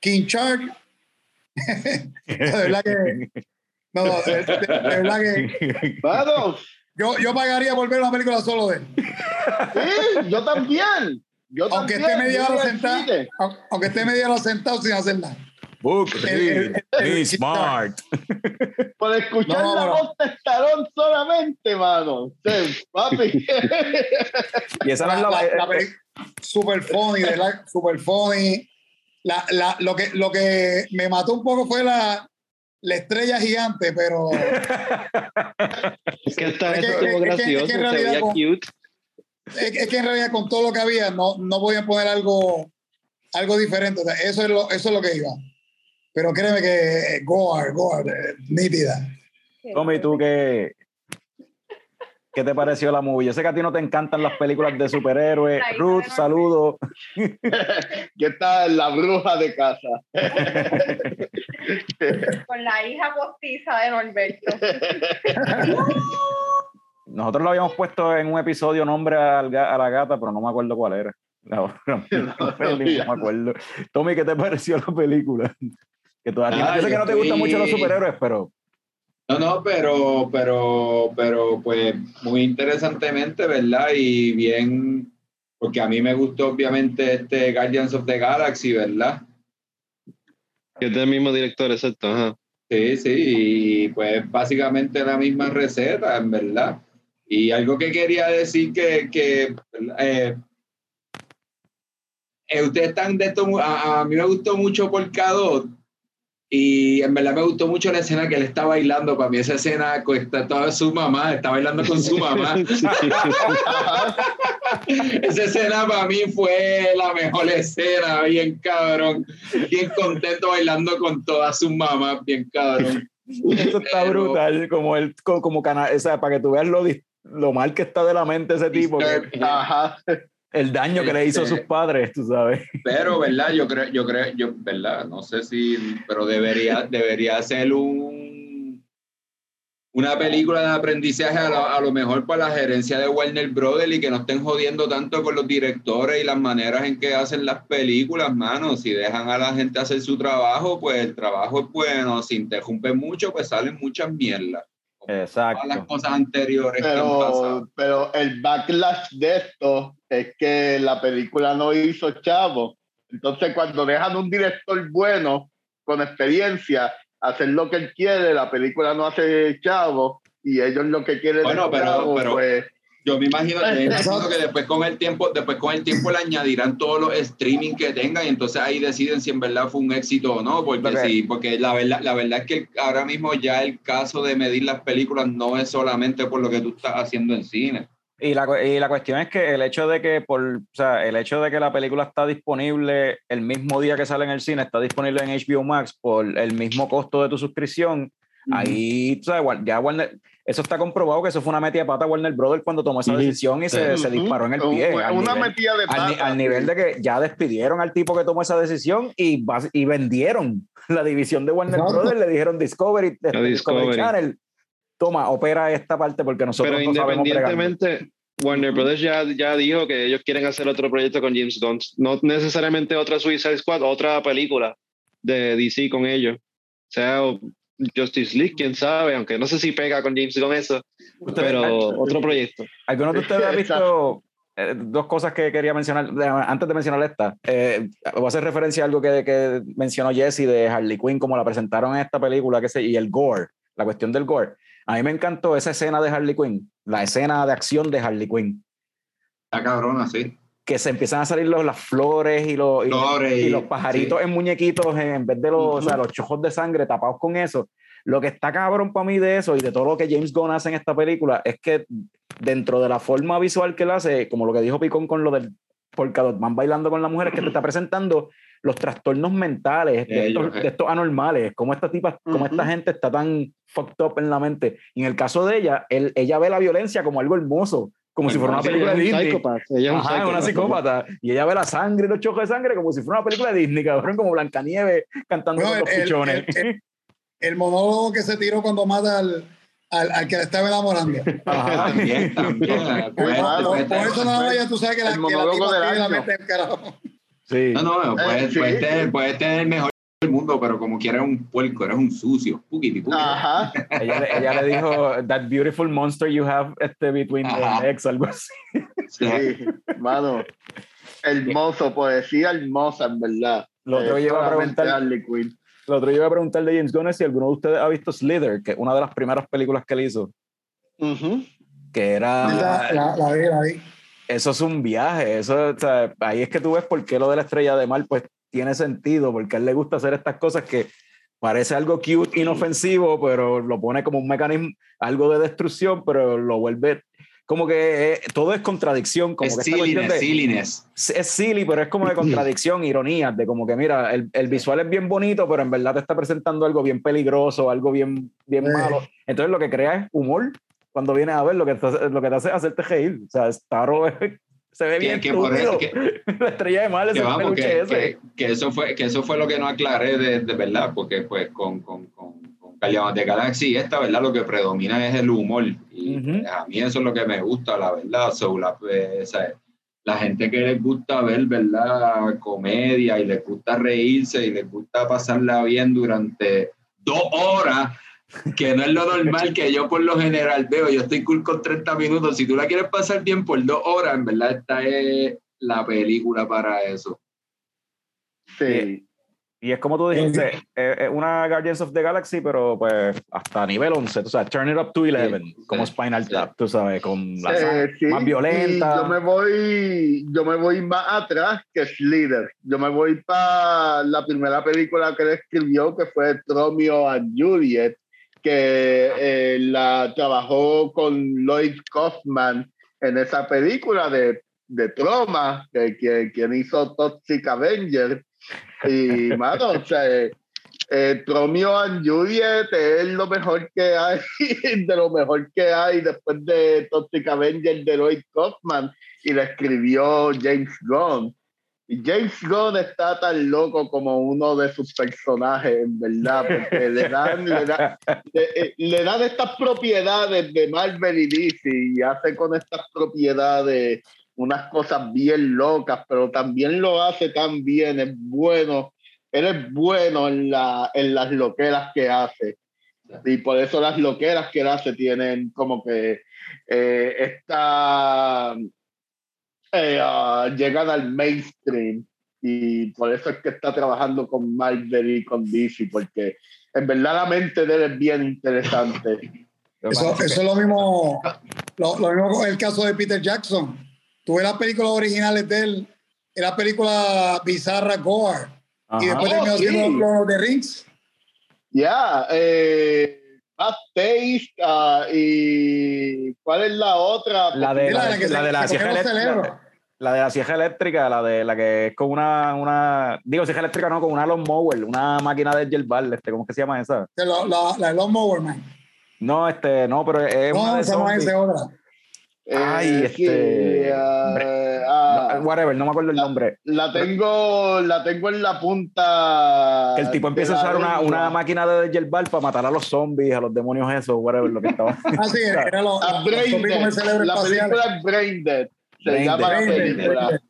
King Shark, de verdad que. No, no, de, verdad que. Vamos. Yo, yo pagaría por ver una película solo de él. Sí, yo también. Yo aunque también, esté media hora sentado, aunque esté media hora sentado sin hacer nada. Book, be smart. Por escuchar la voz de Estalón solamente, mano. Sí, papi. y esa no es la, la, la, super funny, ¿verdad? Super funny. La, la, lo, que, lo que me mató un poco fue la, la estrella gigante, pero. es que está es que, gracioso, es que, en realidad con, cute. Es, que en realidad con todo lo que había no, no podían poner algo, algo diferente. eso, es lo, eso es lo que iba. Pero créeme que Goar, Goar, nítida. Tommy, ¿tú qué, qué te pareció la movie? Yo sé que a ti no te encantan las películas de superhéroes. Ruth, saludos. ¿Qué tal la bruja de casa? Con la hija postiza de Norberto. Nosotros lo habíamos puesto en un episodio nombre a la gata, pero no me acuerdo cuál era. No, no, no, me acuerdo. Tommy, ¿qué te pareció la película? Que todavía, yo sé que no te gustan mucho los superhéroes, pero. No, no, pero, pero, pero, pues, muy interesantemente, ¿verdad? Y bien, porque a mí me gustó obviamente este Guardians of the Galaxy, ¿verdad? Que es del mismo director, exacto. Ajá. Sí, sí, y pues básicamente la misma receta, en verdad. Y algo que quería decir que, que eh, eh, ustedes están de esto, a, a, mí me gustó mucho por K2 y en verdad me gustó mucho la escena que él está bailando. Para mí esa escena está toda su mamá, está bailando con su mamá. esa escena para mí fue la mejor escena, bien cabrón. Bien contento bailando con todas sus mamás, bien cabrón. Eso está Pero- brutal, como el, como, como cana- o sea, para que tú veas lo, lo mal que está de la mente ese tipo, que- Ajá. El daño que le hizo a Este- sus padres, tú sabes. Pero, ¿verdad? Yo creo, yo creo, yo, ¿verdad? No sé si, pero debería, debería ser un, una película de aprendizaje a lo, a lo mejor para la gerencia de Warner Brothers y que no estén jodiendo tanto con los directores y las maneras en que hacen las películas, mano. Si dejan a la gente hacer su trabajo, pues el trabajo es bueno. Si interrumpen mucho, pues salen muchas mierdas. Todas las Exacto. cosas anteriores que han pasado. Pero, pero el backlash de esto es que la película no hizo chavo. Entonces, cuando dejan un director bueno, con experiencia, hacer lo que él quiere, la película no hace chavo, y ellos lo que quieren Bueno, es pero- chavo, pero- pues, Yo me imagino, yo me imagino que después con el tiempo, después con el tiempo le añadirán todos los streaming que tengan y entonces ahí deciden si en verdad fue un éxito o no, porque Ok. sí, porque la verdad, la verdad es que ahora mismo ya el caso de medir las películas no es solamente por lo que tú estás haciendo en cine. Y la, y la cuestión es que el hecho de que por, o sea, el hecho de que la película está disponible el mismo día que sale en el cine, está disponible en HBO Max por el mismo costo de tu suscripción, ahí, tú sabes, War- ya Warner, eso está comprobado que eso fue una metida de pata a Warner Brothers cuando tomó esa decisión y se, Ujú. se disparó en el pie. un- al una nivel- metida de al, pata. al nivel de que ya despidieron al tipo que tomó esa decisión y, y vendieron la división de Warner Exacto. Brothers, le dijeron Discovery, este, Discovery Discovery. Channel, toma, opera esta parte porque nosotros Pero no sabemos bregar". independientemente, Warner Brothers ya, ya dijo que ellos quieren hacer otro proyecto con James Gunn. No necesariamente otra Suicide Squad, otra película de DC con ellos. O sea, Justice League, quién sabe, aunque no sé si pega con James Gunn eso, pero otro proyecto. ¿Alguno de ustedes ha visto eh, dos cosas que quería mencionar? Antes de mencionar esta, eh, voy a hacer referencia a algo que, que mencionó Jesse de Harley Quinn, como la presentaron en esta película, que se, y el gore, la cuestión del gore. A mí me encantó esa escena de Harley Quinn, la escena de acción de Harley Quinn, Está cabrona, sí. Que se empiezan a salir los, las flores y los, y, Flores y y- los pajaritos en muñequitos en, en vez de los, o sea, los chojos de sangre tapados con eso. Lo que está cabrón para mí de eso y de todo lo que James Gunn hace en esta película es que dentro de la forma visual que él hace, como lo que dijo Picón con lo del Polka Dot Man bailando con las mujeres, que te está presentando los trastornos mentales de, Ellos, estos, eh. de estos anormales, cómo esta tipa, cómo esta Ujú. gente está tan fucked up en la mente. Y en el caso de ella, él, ella ve la violencia como algo hermoso, como si fuera una película de Disney. psicópata, ella es un Ajá, una psicópata. Y ella ve la sangre los chojos de sangre como si fuera una película de Disney, cabrón, como Blancanieves cantando Bueno, con los el- pichones. el- el- El monólogo que se tiró cuando mata al, al, al que le estaba enamorando. Ajá. También, también. Por, Puede- Claro, puede- por eso nada más ya tú sabes que la, El que la tiene la año. mente en carajo. Sí. No, no, Eh, sí. puedes tener, puedes tener el mejor del mundo, pero como quieras un puerco, eres un sucio. Puquiti, puquiti. Ajá. Ella, le- ella le dijo, that beautiful monster you have este, between Ajá. the legs, algo así. Sí. Mano. Hermoso, poesía hermosa, en verdad. Lo otro Eh, iba a preguntar, lo otro iba a preguntar de James Gunn si alguno de ustedes ha visto Slither, que es una de las primeras películas que él hizo, Ujú. que era... La, la, la vi, la vi. eso es un viaje, eso, o sea, ahí es que tú ves por qué lo de la estrella de mar pues tiene sentido, porque a él le gusta hacer estas cosas que parece algo cute, inofensivo, pero lo pone como un mecanismo, algo de destrucción, pero lo vuelve como que eh, todo es contradicción, como Es que silliness, de- silliness. es silly, pero es como de contradicción, ironías, de como que mira, el, el visual es bien bonito, pero en verdad te está presentando algo bien peligroso, algo bien, bien Sí. malo. Entonces lo que crea es humor cuando vienes a ver lo que te, lo que te hace es hacerte reír. O sea, Starro se ve Que- bien que por eso- La estrella de mal es que vamos, que, que- que eso fue, que eso fue lo que no aclaré de, de verdad, porque pues con, con, con, con de Galaxy esta, ¿verdad? Lo que predomina es el humor. Y Ujú. pues, a mí eso es lo que me gusta, la verdad. So, la, sea, la gente que les gusta ver, ¿verdad? Comedia y les gusta reírse y les gusta pasarla bien durante dos horas, que no es lo normal que yo por lo general veo. Yo estoy cool con 30 minutos. Si tú la quieres pasar bien por dos horas, en verdad esta es la película para eso. Sí. Y es como tú dijiste, es, es una Guardians of the Galaxy, pero pues hasta nivel 11, o sea, turn it up to 11, Sí, como sí, Spinal sí. Tap, tú sabes, con la Eh, más violenta. y Yo me voy, yo me voy más atrás que Slither. Yo me voy para la primera película que él escribió, que fue Romeo and Juliet, que eh, la trabajó con Lloyd Kaufman en esa película de, de Troma, que, quien hizo Toxic Avenger. Y, mano, o sea, eh, eh, and Juliet es lo mejor que hay, de lo mejor que hay después de Toxic Avenger de Lloyd Kaufman y la escribió James Gunn. James Gunn está tan loco como uno de sus personajes, en verdad, porque le dan, le da- le, eh, le dan estas propiedades de Marvel y DC y hace con estas propiedades unas cosas bien locas, pero también lo hace tan bien, es bueno, él es bueno en, la, en las loqueras que hace. Y por eso las loqueras que él hace tienen como que eh, esta eh, ah, llegan al mainstream y por eso es que está trabajando con Marvel y con DC, porque en verdad la mente de él es bien interesante. Eso, eso es lo mismo, lo, lo mismo con el caso de Peter Jackson. Tuve las películas originales de él, era película bizarra Gore, y Ajá. después Oh, terminó sí. siendo Lord of the Rings. Ya, eh, Taste ah, y ¿cuál es la otra? La de la, que de- la de sieja eléctrica. La de la sieja eléctrica, la de la que es con una, una digo sieja eléctrica no, con una lawnmower, una máquina de yerbal, este, ¿cómo es que se llama esa? de La, la, la de Lawn Mower Man. No, este, no, pero es una No, de esa no es otra. Eh, Ay, sí, este, ah, bre- No, whatever, no me acuerdo el la- nombre. la tengo, la tengo en la punta. Que el tipo empieza a usar una, una máquina de yerbal para matar a los zombies, a los demonios esos, whatever, lo que estaba. Ah, sí, era lo, los Brain Dead. La película es Brain Dead. Se Brain llama Dead. la película. Dead.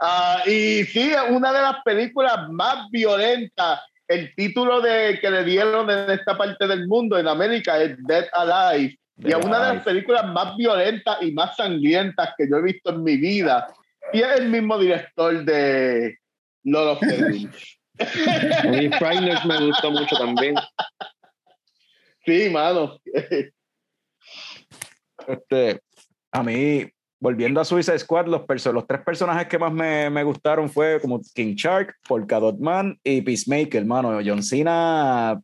Ah, y sí, es una de las películas más violentas. El título de, que le dieron en esta parte del mundo, en América, es Dead Alive. Y es una de las películas más violentas y más sangrientas que yo he visto en mi vida. Y es el mismo director de Lord of the Rings. A mí Frighteners me gustó mucho también. Sí, mano. Este, a mí, volviendo a Suicide Squad, los, perso- los tres personajes que más me, me gustaron fue como King Shark, Polka Dot Man y Peacemaker, hermano. John Cena,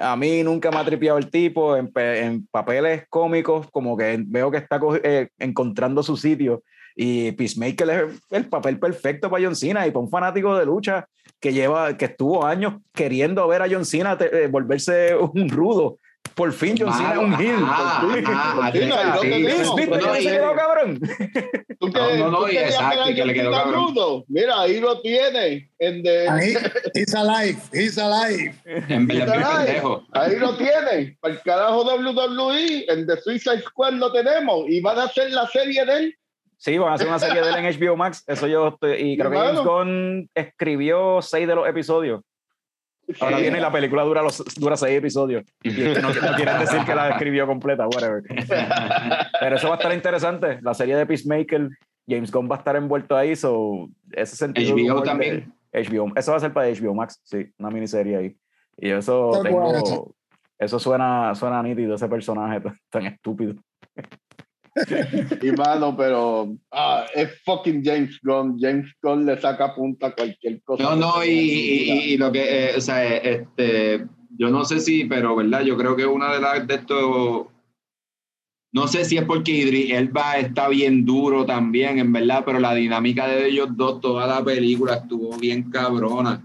a mí nunca me ha tripeado el tipo en, en papeles cómicos, como que veo que está eh, encontrando su sitio. Y Peacemaker es el papel perfecto para John Cena y para un fanático de lucha que lleva, que estuvo años queriendo ver a John Cena te- eh, volverse un rudo. Por fin John Cena es un heel. No, no, ¿Viste no, cabrón? ¿Tú No, no, no, tú y exacto, que le quedó cabrón. rudo? Mira, ahí lo tiene. En de, Ahí, he's alive, he's alive. En verdad, es Ay. pendejo. Ahí lo tiene. Para el carajo WWE, en The Suicide Squad lo tenemos. Y van a hacer la serie de él. Sí, van a hacer una serie de él en HBO Max. Eso yo estoy, y creo que. James Gunn escribió seis de los episodios. Ahora viene y la película dura, los, dura seis episodios. Y no, no quieren decir que la escribió completa, whatever. Pero eso va a estar interesante. La serie de Peacemaker, James Gunn va a estar envuelto ahí. So, ese sentido. HBO de- también. HBO. Eso va a ser para HBO Max, sí, una miniserie ahí. Y eso tengo. Eso suena, suena nítido, ese personaje tan, tan estúpido. Y mano, pero ah, es fucking James Gunn. James Gunn le saca punta a cualquier cosa. No, no, y, y- y- lo que, eh, o sea, eh, este, yo no sé si, pero, ¿verdad? Yo creo que una de las de estos, no sé si es porque Idris Elba está bien duro también, en verdad, pero la dinámica de ellos dos, toda la película estuvo bien cabrona.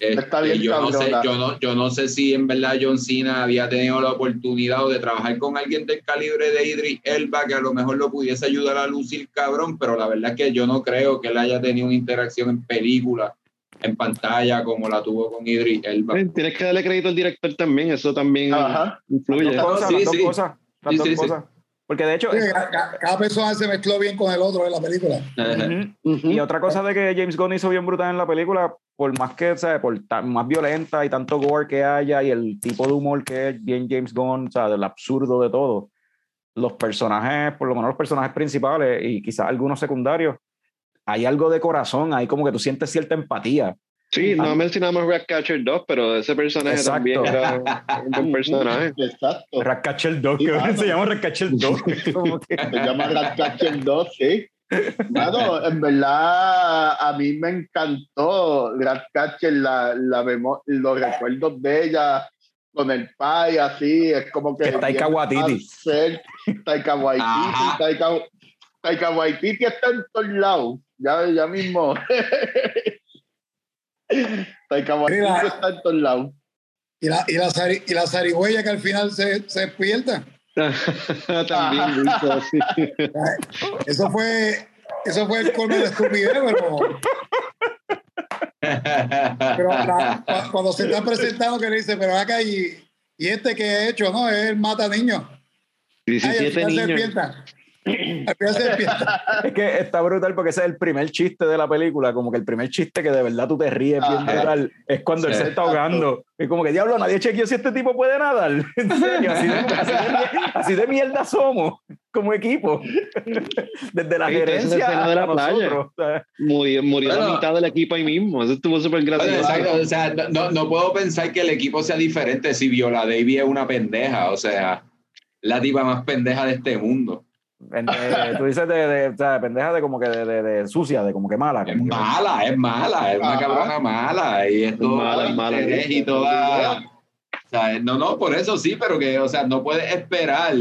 Este, Está bien yo no sé, yo no, yo no sé si en verdad John Cena había tenido la oportunidad de trabajar con alguien del calibre de Idris Elba que a lo mejor lo pudiese ayudar a lucir cabrón, pero la verdad es que yo no creo que él haya tenido una interacción en película, en pantalla, como la tuvo con Idris Elba. Eh, Tienes que darle crédito al director también, eso también Ajá. influye. Las dos cosas, Sí, las dos sí. cosas. Las Sí, dos sí, sí. cosas. Porque de hecho. Sí, cada, cada persona se mezcló bien con el otro en la película. Ujú. Y otra cosa de que James Gunn hizo bien brutal en la película, por más que, o sea, por ta- más violenta y tanto gore que haya y el tipo de humor que es bien James Gunn, o sea, del absurdo de todo, los personajes, por lo menos los personajes principales y quizás algunos secundarios, hay algo de corazón, hay como que tú sientes cierta empatía. Sí, no mencionamos Ratcatcher 2, pero ese personaje Exacto. también era un buen personaje. Exacto. Ratcatcher 2, Sí, que mano. se llama Ratcatcher 2. como que- Se llama Ratcatcher 2, sí. Bueno, en verdad a mí me encantó Ratcatcher, la, la memo- los recuerdos de ella con el pai, así, es como que... Que Taika Waititi. Taika Waititi, Taika Waititi está en todos lados, ya, ya mismo. Taika Waititi está en todos lados. Y la, y la, y la zarigüeya que al final se, se despierta. también hizo así. Eso fue, eso fue el colmo de estupidez, pero, pero la- cu- cuando se está presentando que le dice, pero acá y, y este que he hecho, no, es el mata niños. Ay, al 17 final se niños. Es que está brutal porque ese es el primer chiste de la película, como que el primer chiste que de verdad tú te ríes bien brutal es cuando él Sí. se está ahogando. Y como que diablo, nadie chequeó si este tipo puede nadar. En serio, así de, así de así de mierda somos como equipo. Desde la la gerencia de la playa. nosotros. O sea, Murió, murió la Bueno. mitad del equipo ahí mismo. Eso estuvo súper gracioso. exacto, o sea, no- no, puedo pensar que el equipo sea diferente si Viola Davis es una pendeja, o sea, la diva más pendeja de este mundo. En- eh, tú dices de, de, o sea, pendeja de como que de, de- de sucia, de como que mala. Es como que- mala, es mala, es una cabrona mala y es todo Mala, mala. interés y toda... O sea, no, no, por eso sí, pero que, o sea, no puedes esperar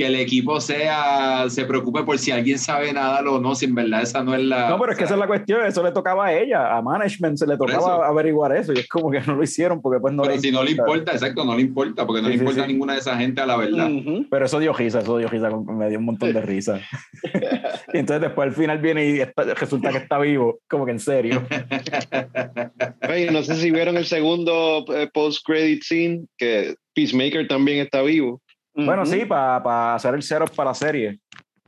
que el equipo sea, se preocupe por si alguien sabe nada o no, si en verdad esa no es la... No, pero es que esa es la cuestión, eso le tocaba a ella, a management se le tocaba eso. averiguar eso y es como que no lo hicieron porque pues no Pero le si no le importa, exacto, no le importa, porque no Sí, le sí, importa sí. a ninguna de esa gente a la verdad. Ujú. Pero eso dio risa, eso dio risa, me dio un montón de risa. y entonces después al final viene y está- resulta que está vivo, como que en serio. Oye, no sé si vieron el segundo eh, post-credit scene, que Peacemaker también está vivo. Bueno, sí, para hacer el setup para la serie.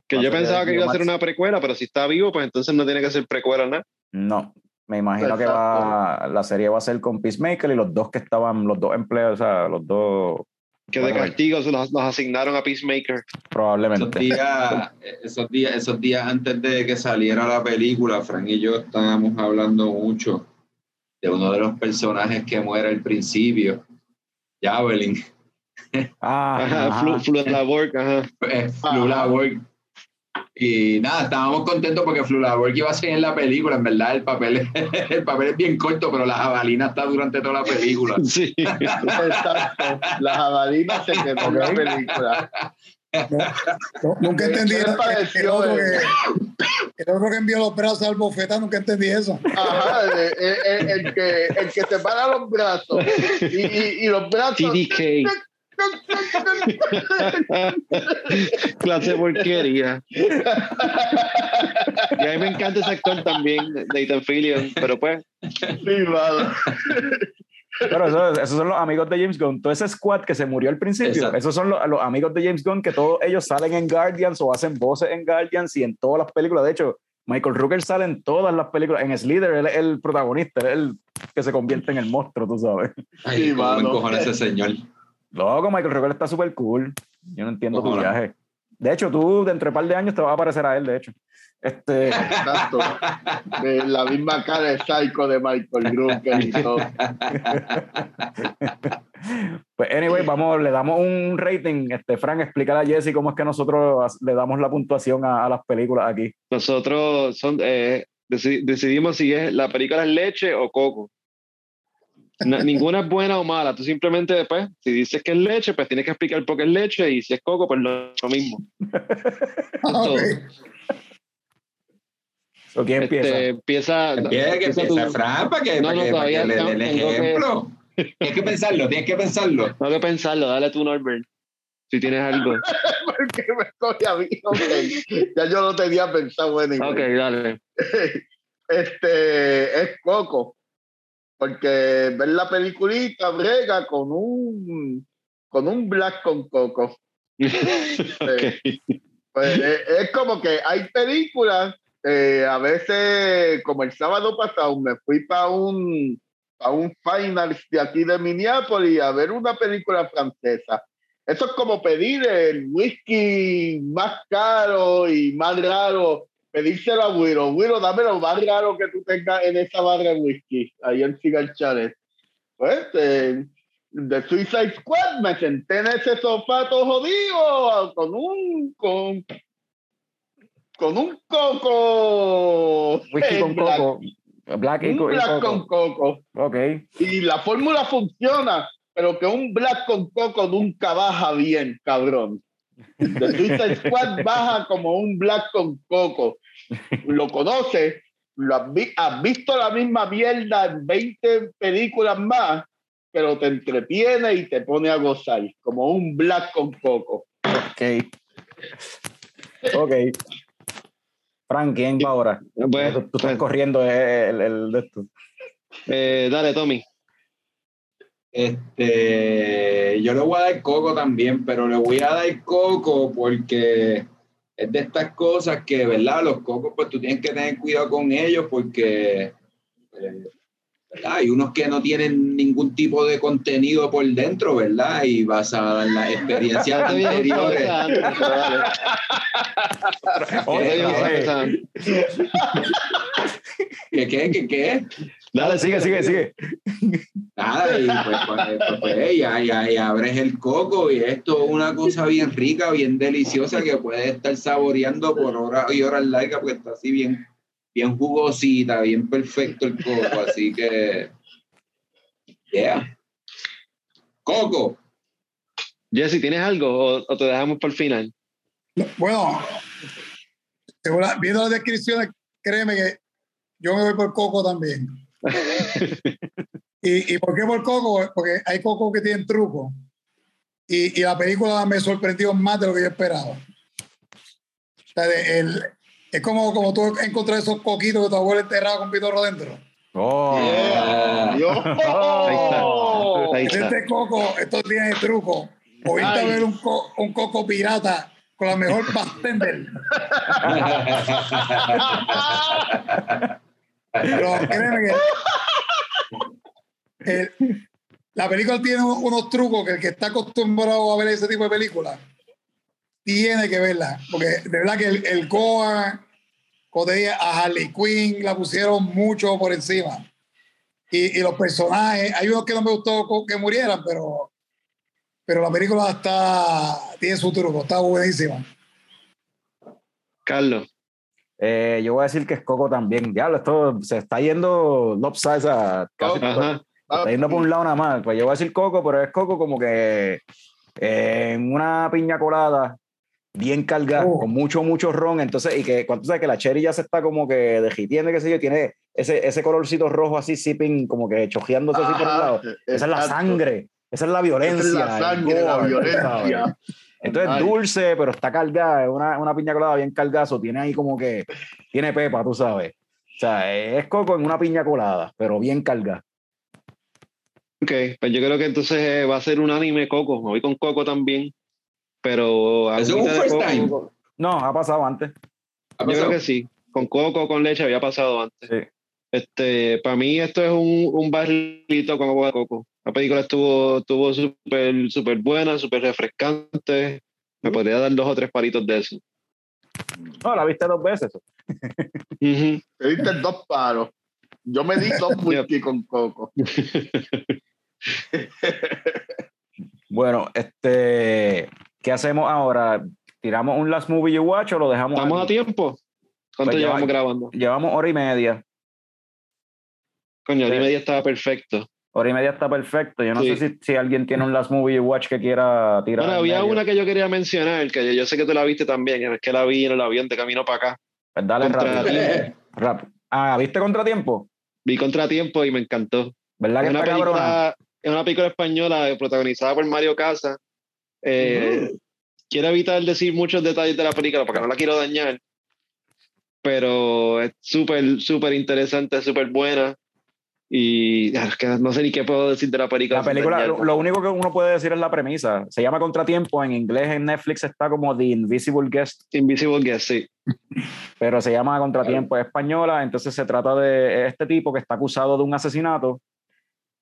Que yo pensaba que iba a ser una precuela, pero si está vivo, pues entonces no tiene que ser precuela nada. No, me imagino que va, la serie va a ser con Peacemaker y los dos que estaban, los dos empleados, o sea, los dos Que de castigo se los, los asignaron a Peacemaker. Esos probablemente. días, esos días, esos días antes de que saliera la película, Frank y yo estábamos hablando mucho de uno de los personajes que muere al principio, Javelin, Ah, Ajá, ajá. Flu, Flu Labor, ajá. eh, Flula Borg. Y nada, estábamos contentos porque Flula Borg iba a ser en la película, en verdad el papel, el papel es bien corto, pero la jabalina está durante toda la película. Sí. Exacto. La jabalina se quedó en la película. No, nunca entendí ¿Qué le el, otro eh? que, el otro que envió los brazos al bofeta, nunca entendí eso. Ajá, el, el- el que, el que se para los brazos y, y- y los brazos. TDK. Clase de porquería. Y a mí me encanta ese actor también, Nathan Fillion, pero pues, Sí, mano. Pero eso- esos son los amigos de James Gunn. Todo ese squad que se murió al principio, Exacto. esos son los, los amigos de James Gunn que todos ellos salen en Guardians o hacen voces en Guardians y en todas las películas. De hecho, Michael Rooker sale en todas las películas. En Slither, él es el protagonista, él es el que se convierte en el monstruo, tú sabes. Ay, Sí, mano. encojona ese señor. Loco, Michael Rooker está súper cool. Yo no entiendo tu viaje. De hecho, tú, dentro de un par de años, te vas a parecer a él, de hecho. Este, Exacto. De la misma cara de Psycho de Michael Rooker y todo. pues, anyway, vamos, le damos un rating. Este, Frank, explícale a Jesse cómo es que nosotros le damos la puntuación a, a las películas aquí. nosotros son, eh, deci- decidimos si es la película es leche o coco. Na- ninguna es buena o mala. Tú simplemente después, si dices que es leche, pues tienes que explicar por qué es leche y si es coco, pues lo, lo mismo. Ok. ¿O quién empieza? Este, empieza, Empieza, que empieza. Fran para que, No, para no, que, para todavía que le no, dé el tengo que- ejemplo. Tienes que pensarlo, tienes que pensarlo. Tengo que pensarlo, dale tú, Norbert. Si tienes algo. Porque me coge a mí. Ok. Ya yo lo tenía pensado. Bueno, Ok, dale. este es Coco. Porque ver la peliculita brega con un con un black con Coco. Eh, pues, eh, es como que hay películas, eh, a veces, como el sábado pasado, me fui para un, a un final de aquí de Minneapolis a ver una película francesa. Eso es como pedir el whisky más caro y más raro, pedírselo a Wiro. Wiro, dame lo más raro que tú tengas en esa barra de whisky, ahí en Cigar Chalet. Pues, eh, de Suicide Squad me senté en ese sofá todo jodido con un con, con un coco Whisky con black, coco. Black, un y black coco. con coco Ok. y la fórmula funciona pero que un black con coco nunca baja bien cabrón de Suicide Squad baja como un black con coco lo conoces lo has, vi- has visto la misma mierda en 20 películas más pero te entretiene y te pone a gozar, como un black con coco. Ok. Ok. Frank, ¿quién va ahora? Pues, tú, tú estás pues, corriendo el, el de esto. eh, dale, Tommy. Este, yo le voy a dar coco también, pero le voy a dar coco porque es de estas cosas que, ¿verdad? Los cocos, pues tú tienes que tener cuidado con ellos porque, eh, ¿verdad? Hay unos que no tienen ningún tipo de contenido por dentro, ¿verdad? Y basadas en las experiencias anteriores. ¿Qué, qué, qué, qué? Dale, sigue, sigue, sigue. Nada, y pues, pues, pues, pues, ya, ya, ya abres el coco y esto es una cosa bien rica, bien deliciosa que puedes estar saboreando por horas y horas largas porque está así bien, bien jugosita, bien perfecto el coco, así que, yeah. Coco, Jesse, ¿tienes algo o, o te dejamos para el final? Bueno, la- viendo las descripciones, créeme que yo me voy por coco también. ¿Y, y por qué por coco? Porque hay coco que tienen truco. Y, y la película me sorprendió más de lo que yo esperaba. O sea, el- es como, como tú encontrar esos coquitos que tu abuela enterraba con pitorro dentro. Oh. Yeah. Yo- Ahí está. Ahí está. Este coco, esto tiene truco. Oíste a ver un, co- un coco pirata con la mejor bartender. Pero créeme que el- la película tiene unos trucos que el que está acostumbrado a ver ese tipo de películas tiene que verla. Porque de verdad que el, el Goa, cuando te dije, a Harley Quinn la pusieron mucho por encima. Y, y los personajes, hay unos que no me gustó que murieran, pero, pero la película está, tiene su truco, está buenísima. Carlos. Eh, yo voy a decir que es Coco también. Diablo, esto se está yendo lopsided, a casi. Ajá. Ah, está yendo por un lado nada más. Pues yo voy a decir Coco, pero es Coco como que eh, en una piña colada bien cargada, Oh. con mucho, mucho ron. Entonces, y que cuando sabes que la cherry ya se está como que derritiendo, qué sé yo, tiene ese, ese colorcito rojo así, sipping, como que chojeándose así por un lado. Esa es la sangre, esa es la violencia. Esa es la sangre, la violencia. Entonces Ay. dulce, pero está cargada, es una, una piña colada bien cargazo, tiene ahí como que, tiene pepa, tú sabes. O sea, es coco en una piña colada, pero bien cargada. Ok, pues yo creo que entonces eh, va a ser un anime Coco. Me voy con Coco también. Pero. ¿Eso es un first coco, time? No, ha pasado antes. ¿Ha Yo creo que sí. Con coco, con leche había pasado antes. Sí. Este, para mí esto es un, un barrilito con agua de coco. La película estuvo estuvo súper súper buena, súper refrescante. Me podría dar dos o tres palitos de eso. No, la viste dos veces. Te diste dos palos. Yo me di dos whisky con coco. Bueno, este, ¿qué hacemos ahora? ¿Tiramos un last movie you watch o lo dejamos? ¿Estamos a tiempo? ¿Cuánto Pues ya llevamos va. grabando? Llevamos hora y media. Coño, hora y media estaba perfecto. Hora y media está perfecto. Yo no Sí. sé si, si alguien tiene un last movie watch que quiera tirar. Bueno, en había medio. una que yo quería mencionar, que yo, yo sé que tú la viste también, es que la vi en el avión de camino para acá. Pues dale rápido. rápido. Ah, ¿viste Contratiempo? Vi Contratiempo y me encantó. ¿Verdad que Es una, está cabrona? película, es una película española protagonizada por Mario Casa. Eh, Quiero evitar decir muchos detalles de la película porque no la quiero dañar. Pero es súper, súper interesante, súper buena. Y que no sé ni qué puedo decir de la película. La película, lo, lo único que uno puede decir es la premisa. Se llama Contratiempo, en inglés en Netflix está como The Invisible Guest, Invisible Guest, sí. pero se llama Contratiempo es española, entonces se trata de este tipo que está acusado de un asesinato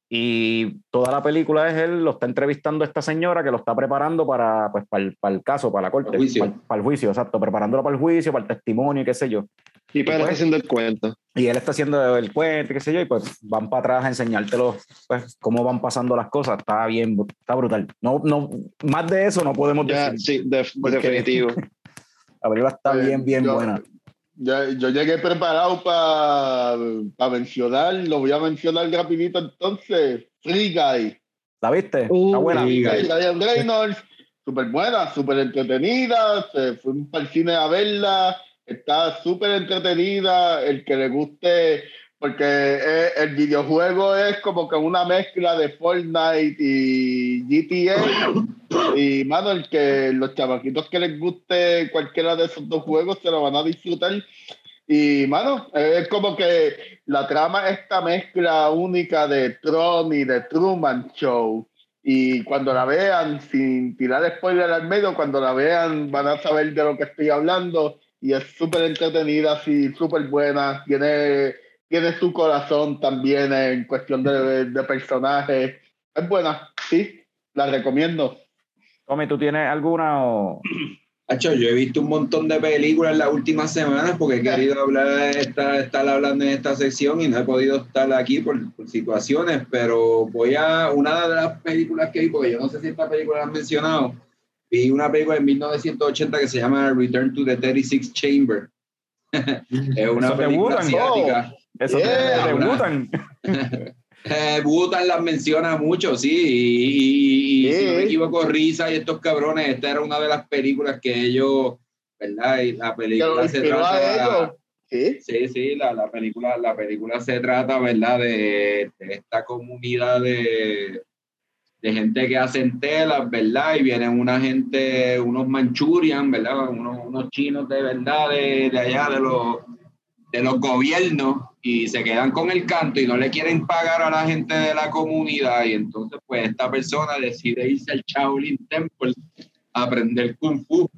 y toda la película es él, lo está entrevistando a esta señora que lo está preparando para, pues, para, el, para el caso, para la corte. Para, para el juicio, exacto, preparándolo para el juicio, para el testimonio y qué sé yo. Y para pues- haciendo el cuento. Y él está haciendo el cuento, qué sé yo, y pues van para atrás a enseñártelo, pues, cómo van pasando las cosas. Está bien, está brutal. No, no, más de eso no podemos Ya, decir. sí, Porque- definitivo. La película está Pues, bien, bien yo- buena. Ya- yo llegué preparado para mencionar, lo voy a mencionar rapidito entonces. Free Guy. ¿La viste? Uh, está buena. Free Guy, Ryan Reynolds, súper buena, súper entretenida. Se fue para el cine a verla. Está súper entretenida. El que le guste, porque eh, el videojuego es como que una mezcla de Fortnite y GTA. Y, mano, el que los chavaquitos que les guste cualquiera de esos dos juegos se lo van a disfrutar. Y, mano, es como que la trama es esta mezcla única de Tron y de Truman Show. Y cuando la vean, sin tirar spoiler al medio, cuando la vean van a saber de lo que estoy hablando. Y es súper entretenida, sí, súper buena. Tiene, tiene su corazón también en cuestión de, de personajes. Es buena, sí, la recomiendo. Tommy, ¿tú tienes alguna o...? Hacho, yo he visto un montón de películas en las últimas semanas porque he querido hablar, estar, estar hablando en esta sección y no he podido estar aquí por, por situaciones, pero voy a una de las películas que vi, porque yo no sé si esta película la han mencionado, vi una película en 1980 que se llama Return to the 36 Chamber. es una Eso te película gustan. asiática. Eso Yeah, te, gustan. Eh, Butan las menciona mucho, sí, y, y- y si no me equivoco, Risa y estos cabrones, esta era una de las películas que ellos, ¿verdad? Y la película se trata. Sí, sí, sí, la, la película, la película se trata, ¿verdad? De, de esta comunidad de, de gente que hacen telas, ¿verdad? Y vienen una gente, unos manchurian, ¿verdad? Unos, unos chinos de verdad de, de allá, de los, de los gobiernos, y se quedan con el canto y no le quieren pagar a la gente de la comunidad. Y entonces, pues, esta persona decide irse al Shaolin Temple a aprender Kung Fu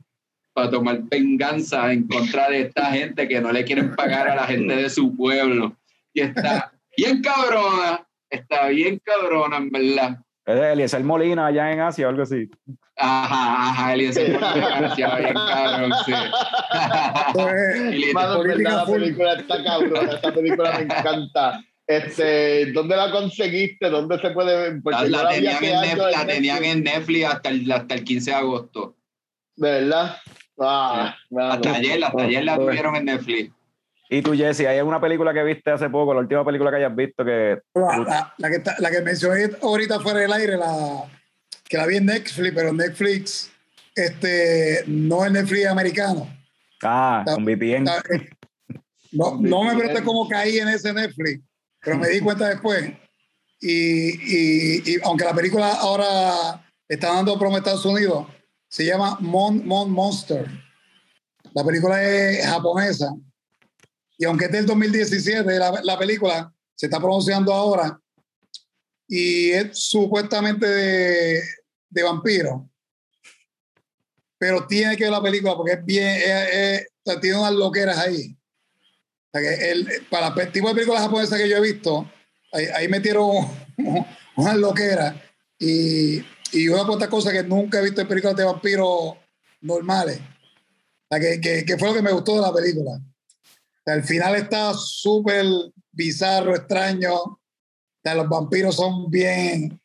para tomar venganza en contra de esta gente que no le quieren pagar a la gente de su pueblo. Y está bien cabrona, está bien cabrona, en verdad. Es de Eliezer Molina allá en Asia o algo así. Ajá, ajá, Eliezer Molina, gracias, bien cabrón, sí. Pues, Mano, en verdad, la película está cabrona, esa película me encanta. Este, ¿Dónde la conseguiste? ¿Dónde se puede ver? Porque la, la tenían, en Netflix, la en tenían en Netflix hasta el, hasta el 15 de agosto. ¿De verdad? Ah, mano. Hasta ayer, hasta ayer la tuvieron en Netflix. Y tú, Jesse, ¿hay alguna película que viste hace poco, la última película que hayas visto que... La, la- la que, está- la que mencioné ahorita fuera del aire, la, que la vi en Netflix, pero Netflix, este, no es Netflix americano. Ah, La- con VPN. La- No, no me pregunté cómo caí en ese Netflix, pero me di cuenta después. Y, y- y aunque la película ahora está dando promo en Estados Unidos, se llama Mon, Mon Monster. La película es japonesa. Y aunque es del 2017, la, la película se está promocionando ahora y es supuestamente de, de vampiro. Pero tiene que ver la película porque es bien, es- es- tiene unas loqueras ahí. O sea, que el- para el tipo de películas japonesas que yo he visto, ahí, ahí metieron unas loqueras y, y una cuantas cosas que nunca he visto en películas de vampiros normales. O sea, que, que, que fue lo que me gustó de la película. El final está súper bizarro, extraño. Los vampiros son bien,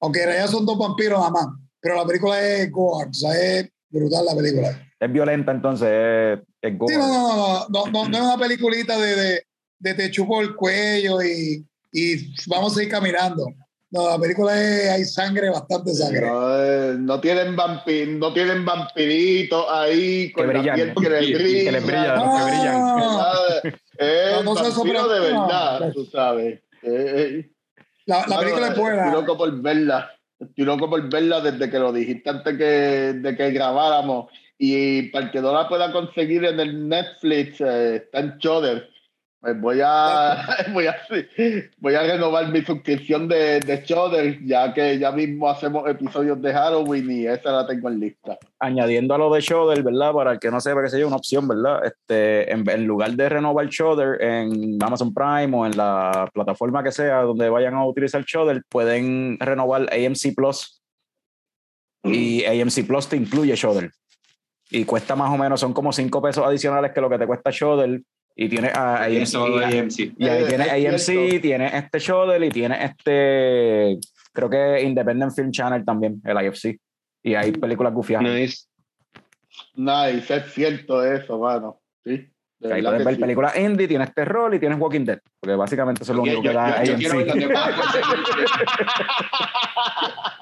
aunque en realidad son dos vampiros nada más, pero la película es gore, o sea, es brutal la película. Es violenta entonces, es, es gore. Sí, no, no, no, no, no, no es una peliculita de, de, de te chupo el cuello y, y vamos a ir caminando. No, la película es, hay sangre, bastante sangre. No, eh, no tienen vampir, no tienen vampiritos ahí con Que la brillan, piel que les que brilla. les brilla, No, que brillan. Ah, Es No, no vampiro de verdad, no. tú sabes. Eh, eh, La, la película es buena. Estoy loco por verla. Estoy loco por verla desde que lo dijiste antes que, de que grabáramos. Y para que no la pueda conseguir en el Netflix, eh, está en Shudder. Pues voy a, voy a, voy a renovar mi suscripción de, de Shudder, ya que ya mismo hacemos episodios de Halloween y esa la tengo en lista. Añadiendo a lo de Shudder, ¿verdad? Para el que no sepa que sea una opción, ¿verdad? Este, en, en lugar de renovar Shudder en Amazon Prime o en la plataforma que sea donde vayan a utilizar Shudder, pueden renovar AMC Plus. Y AMC Plus te incluye Shudder. Y cuesta más o menos, son como 5 pesos adicionales que lo que te cuesta Shudder y tiene a Y AMC. Y ahí Eh, tiene AMC, tiene este Shudder y tiene este, creo que Independent Film Channel también, el IFC. Y hay películas gufiadas. Nice. Nice, es cierto eso, mano. Sí. Ahí puedes ver sí. películas indie, tienes terror y tienes Walking Dead. Porque básicamente eso es lo Yo, único que da yo- yo AMC. quiero ver dónde puedo conseguir.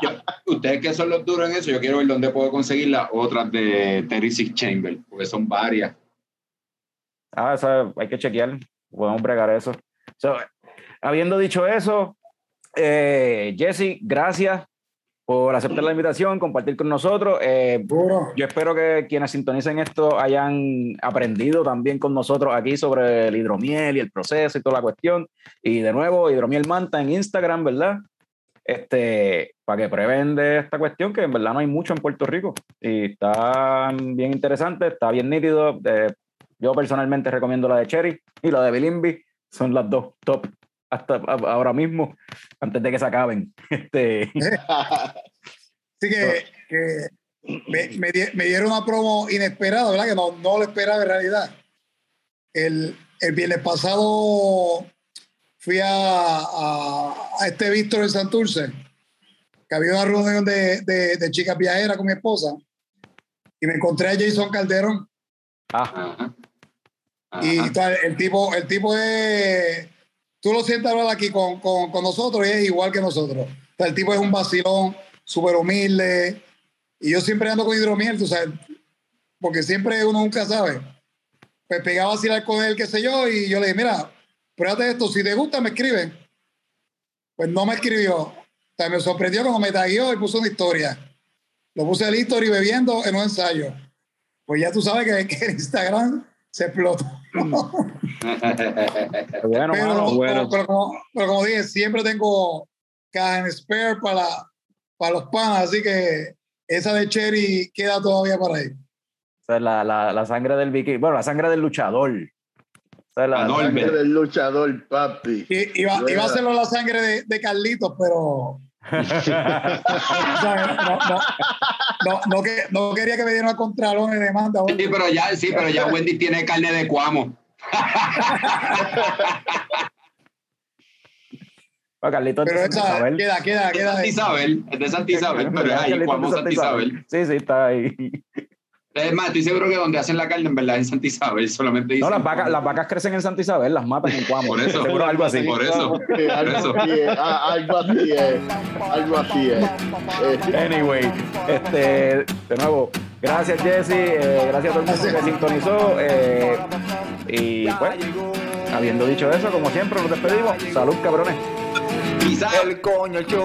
Yo- ustedes que son los duros en eso, yo quiero ver dónde puedo conseguir las otras de Terry Six Chamber, porque son varias. Ah, eso hay que chequear. Podemos bregar eso. So, habiendo dicho eso, eh, Jesse, gracias por aceptar la invitación, compartir con nosotros. Eh, yo espero que quienes sintonicen esto hayan aprendido también con nosotros aquí sobre el hidromiel y el proceso y toda la cuestión. Y de nuevo, hidromiel manta en Instagram, ¿verdad? Este, para que prueben de esta cuestión, que en verdad no hay mucho en Puerto Rico. Y está bien interesante, está bien nítido. Eh, yo personalmente recomiendo la de Cherry y la de Bilimbi. Son las dos top hasta ahora mismo, antes de que se acaben. Este, Así que, que me, me di- me dieron una promo inesperada, ¿verdad? Que no, no lo esperaba en realidad. El, el viernes pasado fui a, a, a este bistro en Santurce, que había una reunión de, de, de chicas viajeras con mi esposa, y me encontré a Jason Calderón. ah, Ajá. Y tal, el tipo, el tipo es. Tú lo sientes hablar aquí con, con, con nosotros y es igual que nosotros. O sea, el tipo es un vacilón, súper humilde. Y yo siempre ando con hidromiel, tú sabes, porque siempre uno nunca sabe. Pues pegaba a vacilar con él, qué sé yo, y yo le dije, mira, pruébate esto, si te gusta, me escriben. Pues no me escribió. O sea, me sorprendió cuando me tagueó y puso una historia. Lo puse el history bebiendo en un ensayo. Pues ya tú sabes que, que el Instagram se explotó. bueno, pero, mano. bueno. pero como, pero como dije, siempre tengo caja en spare para, para los panas, así que esa de Cherry queda todavía por ahí. Esa es la, la, la sangre del viking, bueno, la sangre del luchador. Esa es la, la sangre- Eres el luchador, papi. Y, iba, iba a hacerlo la sangre de, de Carlitos, pero o sea, no, no, no, no que- no quería que me dieran a contralón de demanda. Sí, pero ya, sí, pero ya Wendy tiene carne de cuamo. Bueno, Carlitos es Pero de esa Santa Isabel. queda, queda, Es de queda. Santa Isabel, es de Santa Isabel, pero es ahí, Carlitos cuamo de Santa Isabel. Sí, sí, está ahí. Es más, estoy seguro que donde hacen la carne en verdad es en Santa Isabel, solamente No, dicen las vacas, las vacas crecen en Santa Isabel, las matan en Cuamo. Por eso. Seguro algo así. Por eso. Algo, Eso. así es, algo así es. Algo así es. Eh, Anyway, este, de nuevo, gracias Jesse, eh, gracias a todo el mundo que sintonizó. eh, y pues, habiendo dicho eso, como siempre, nos despedimos. Salud, cabrones. El coño, el.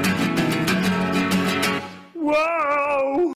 Whoa!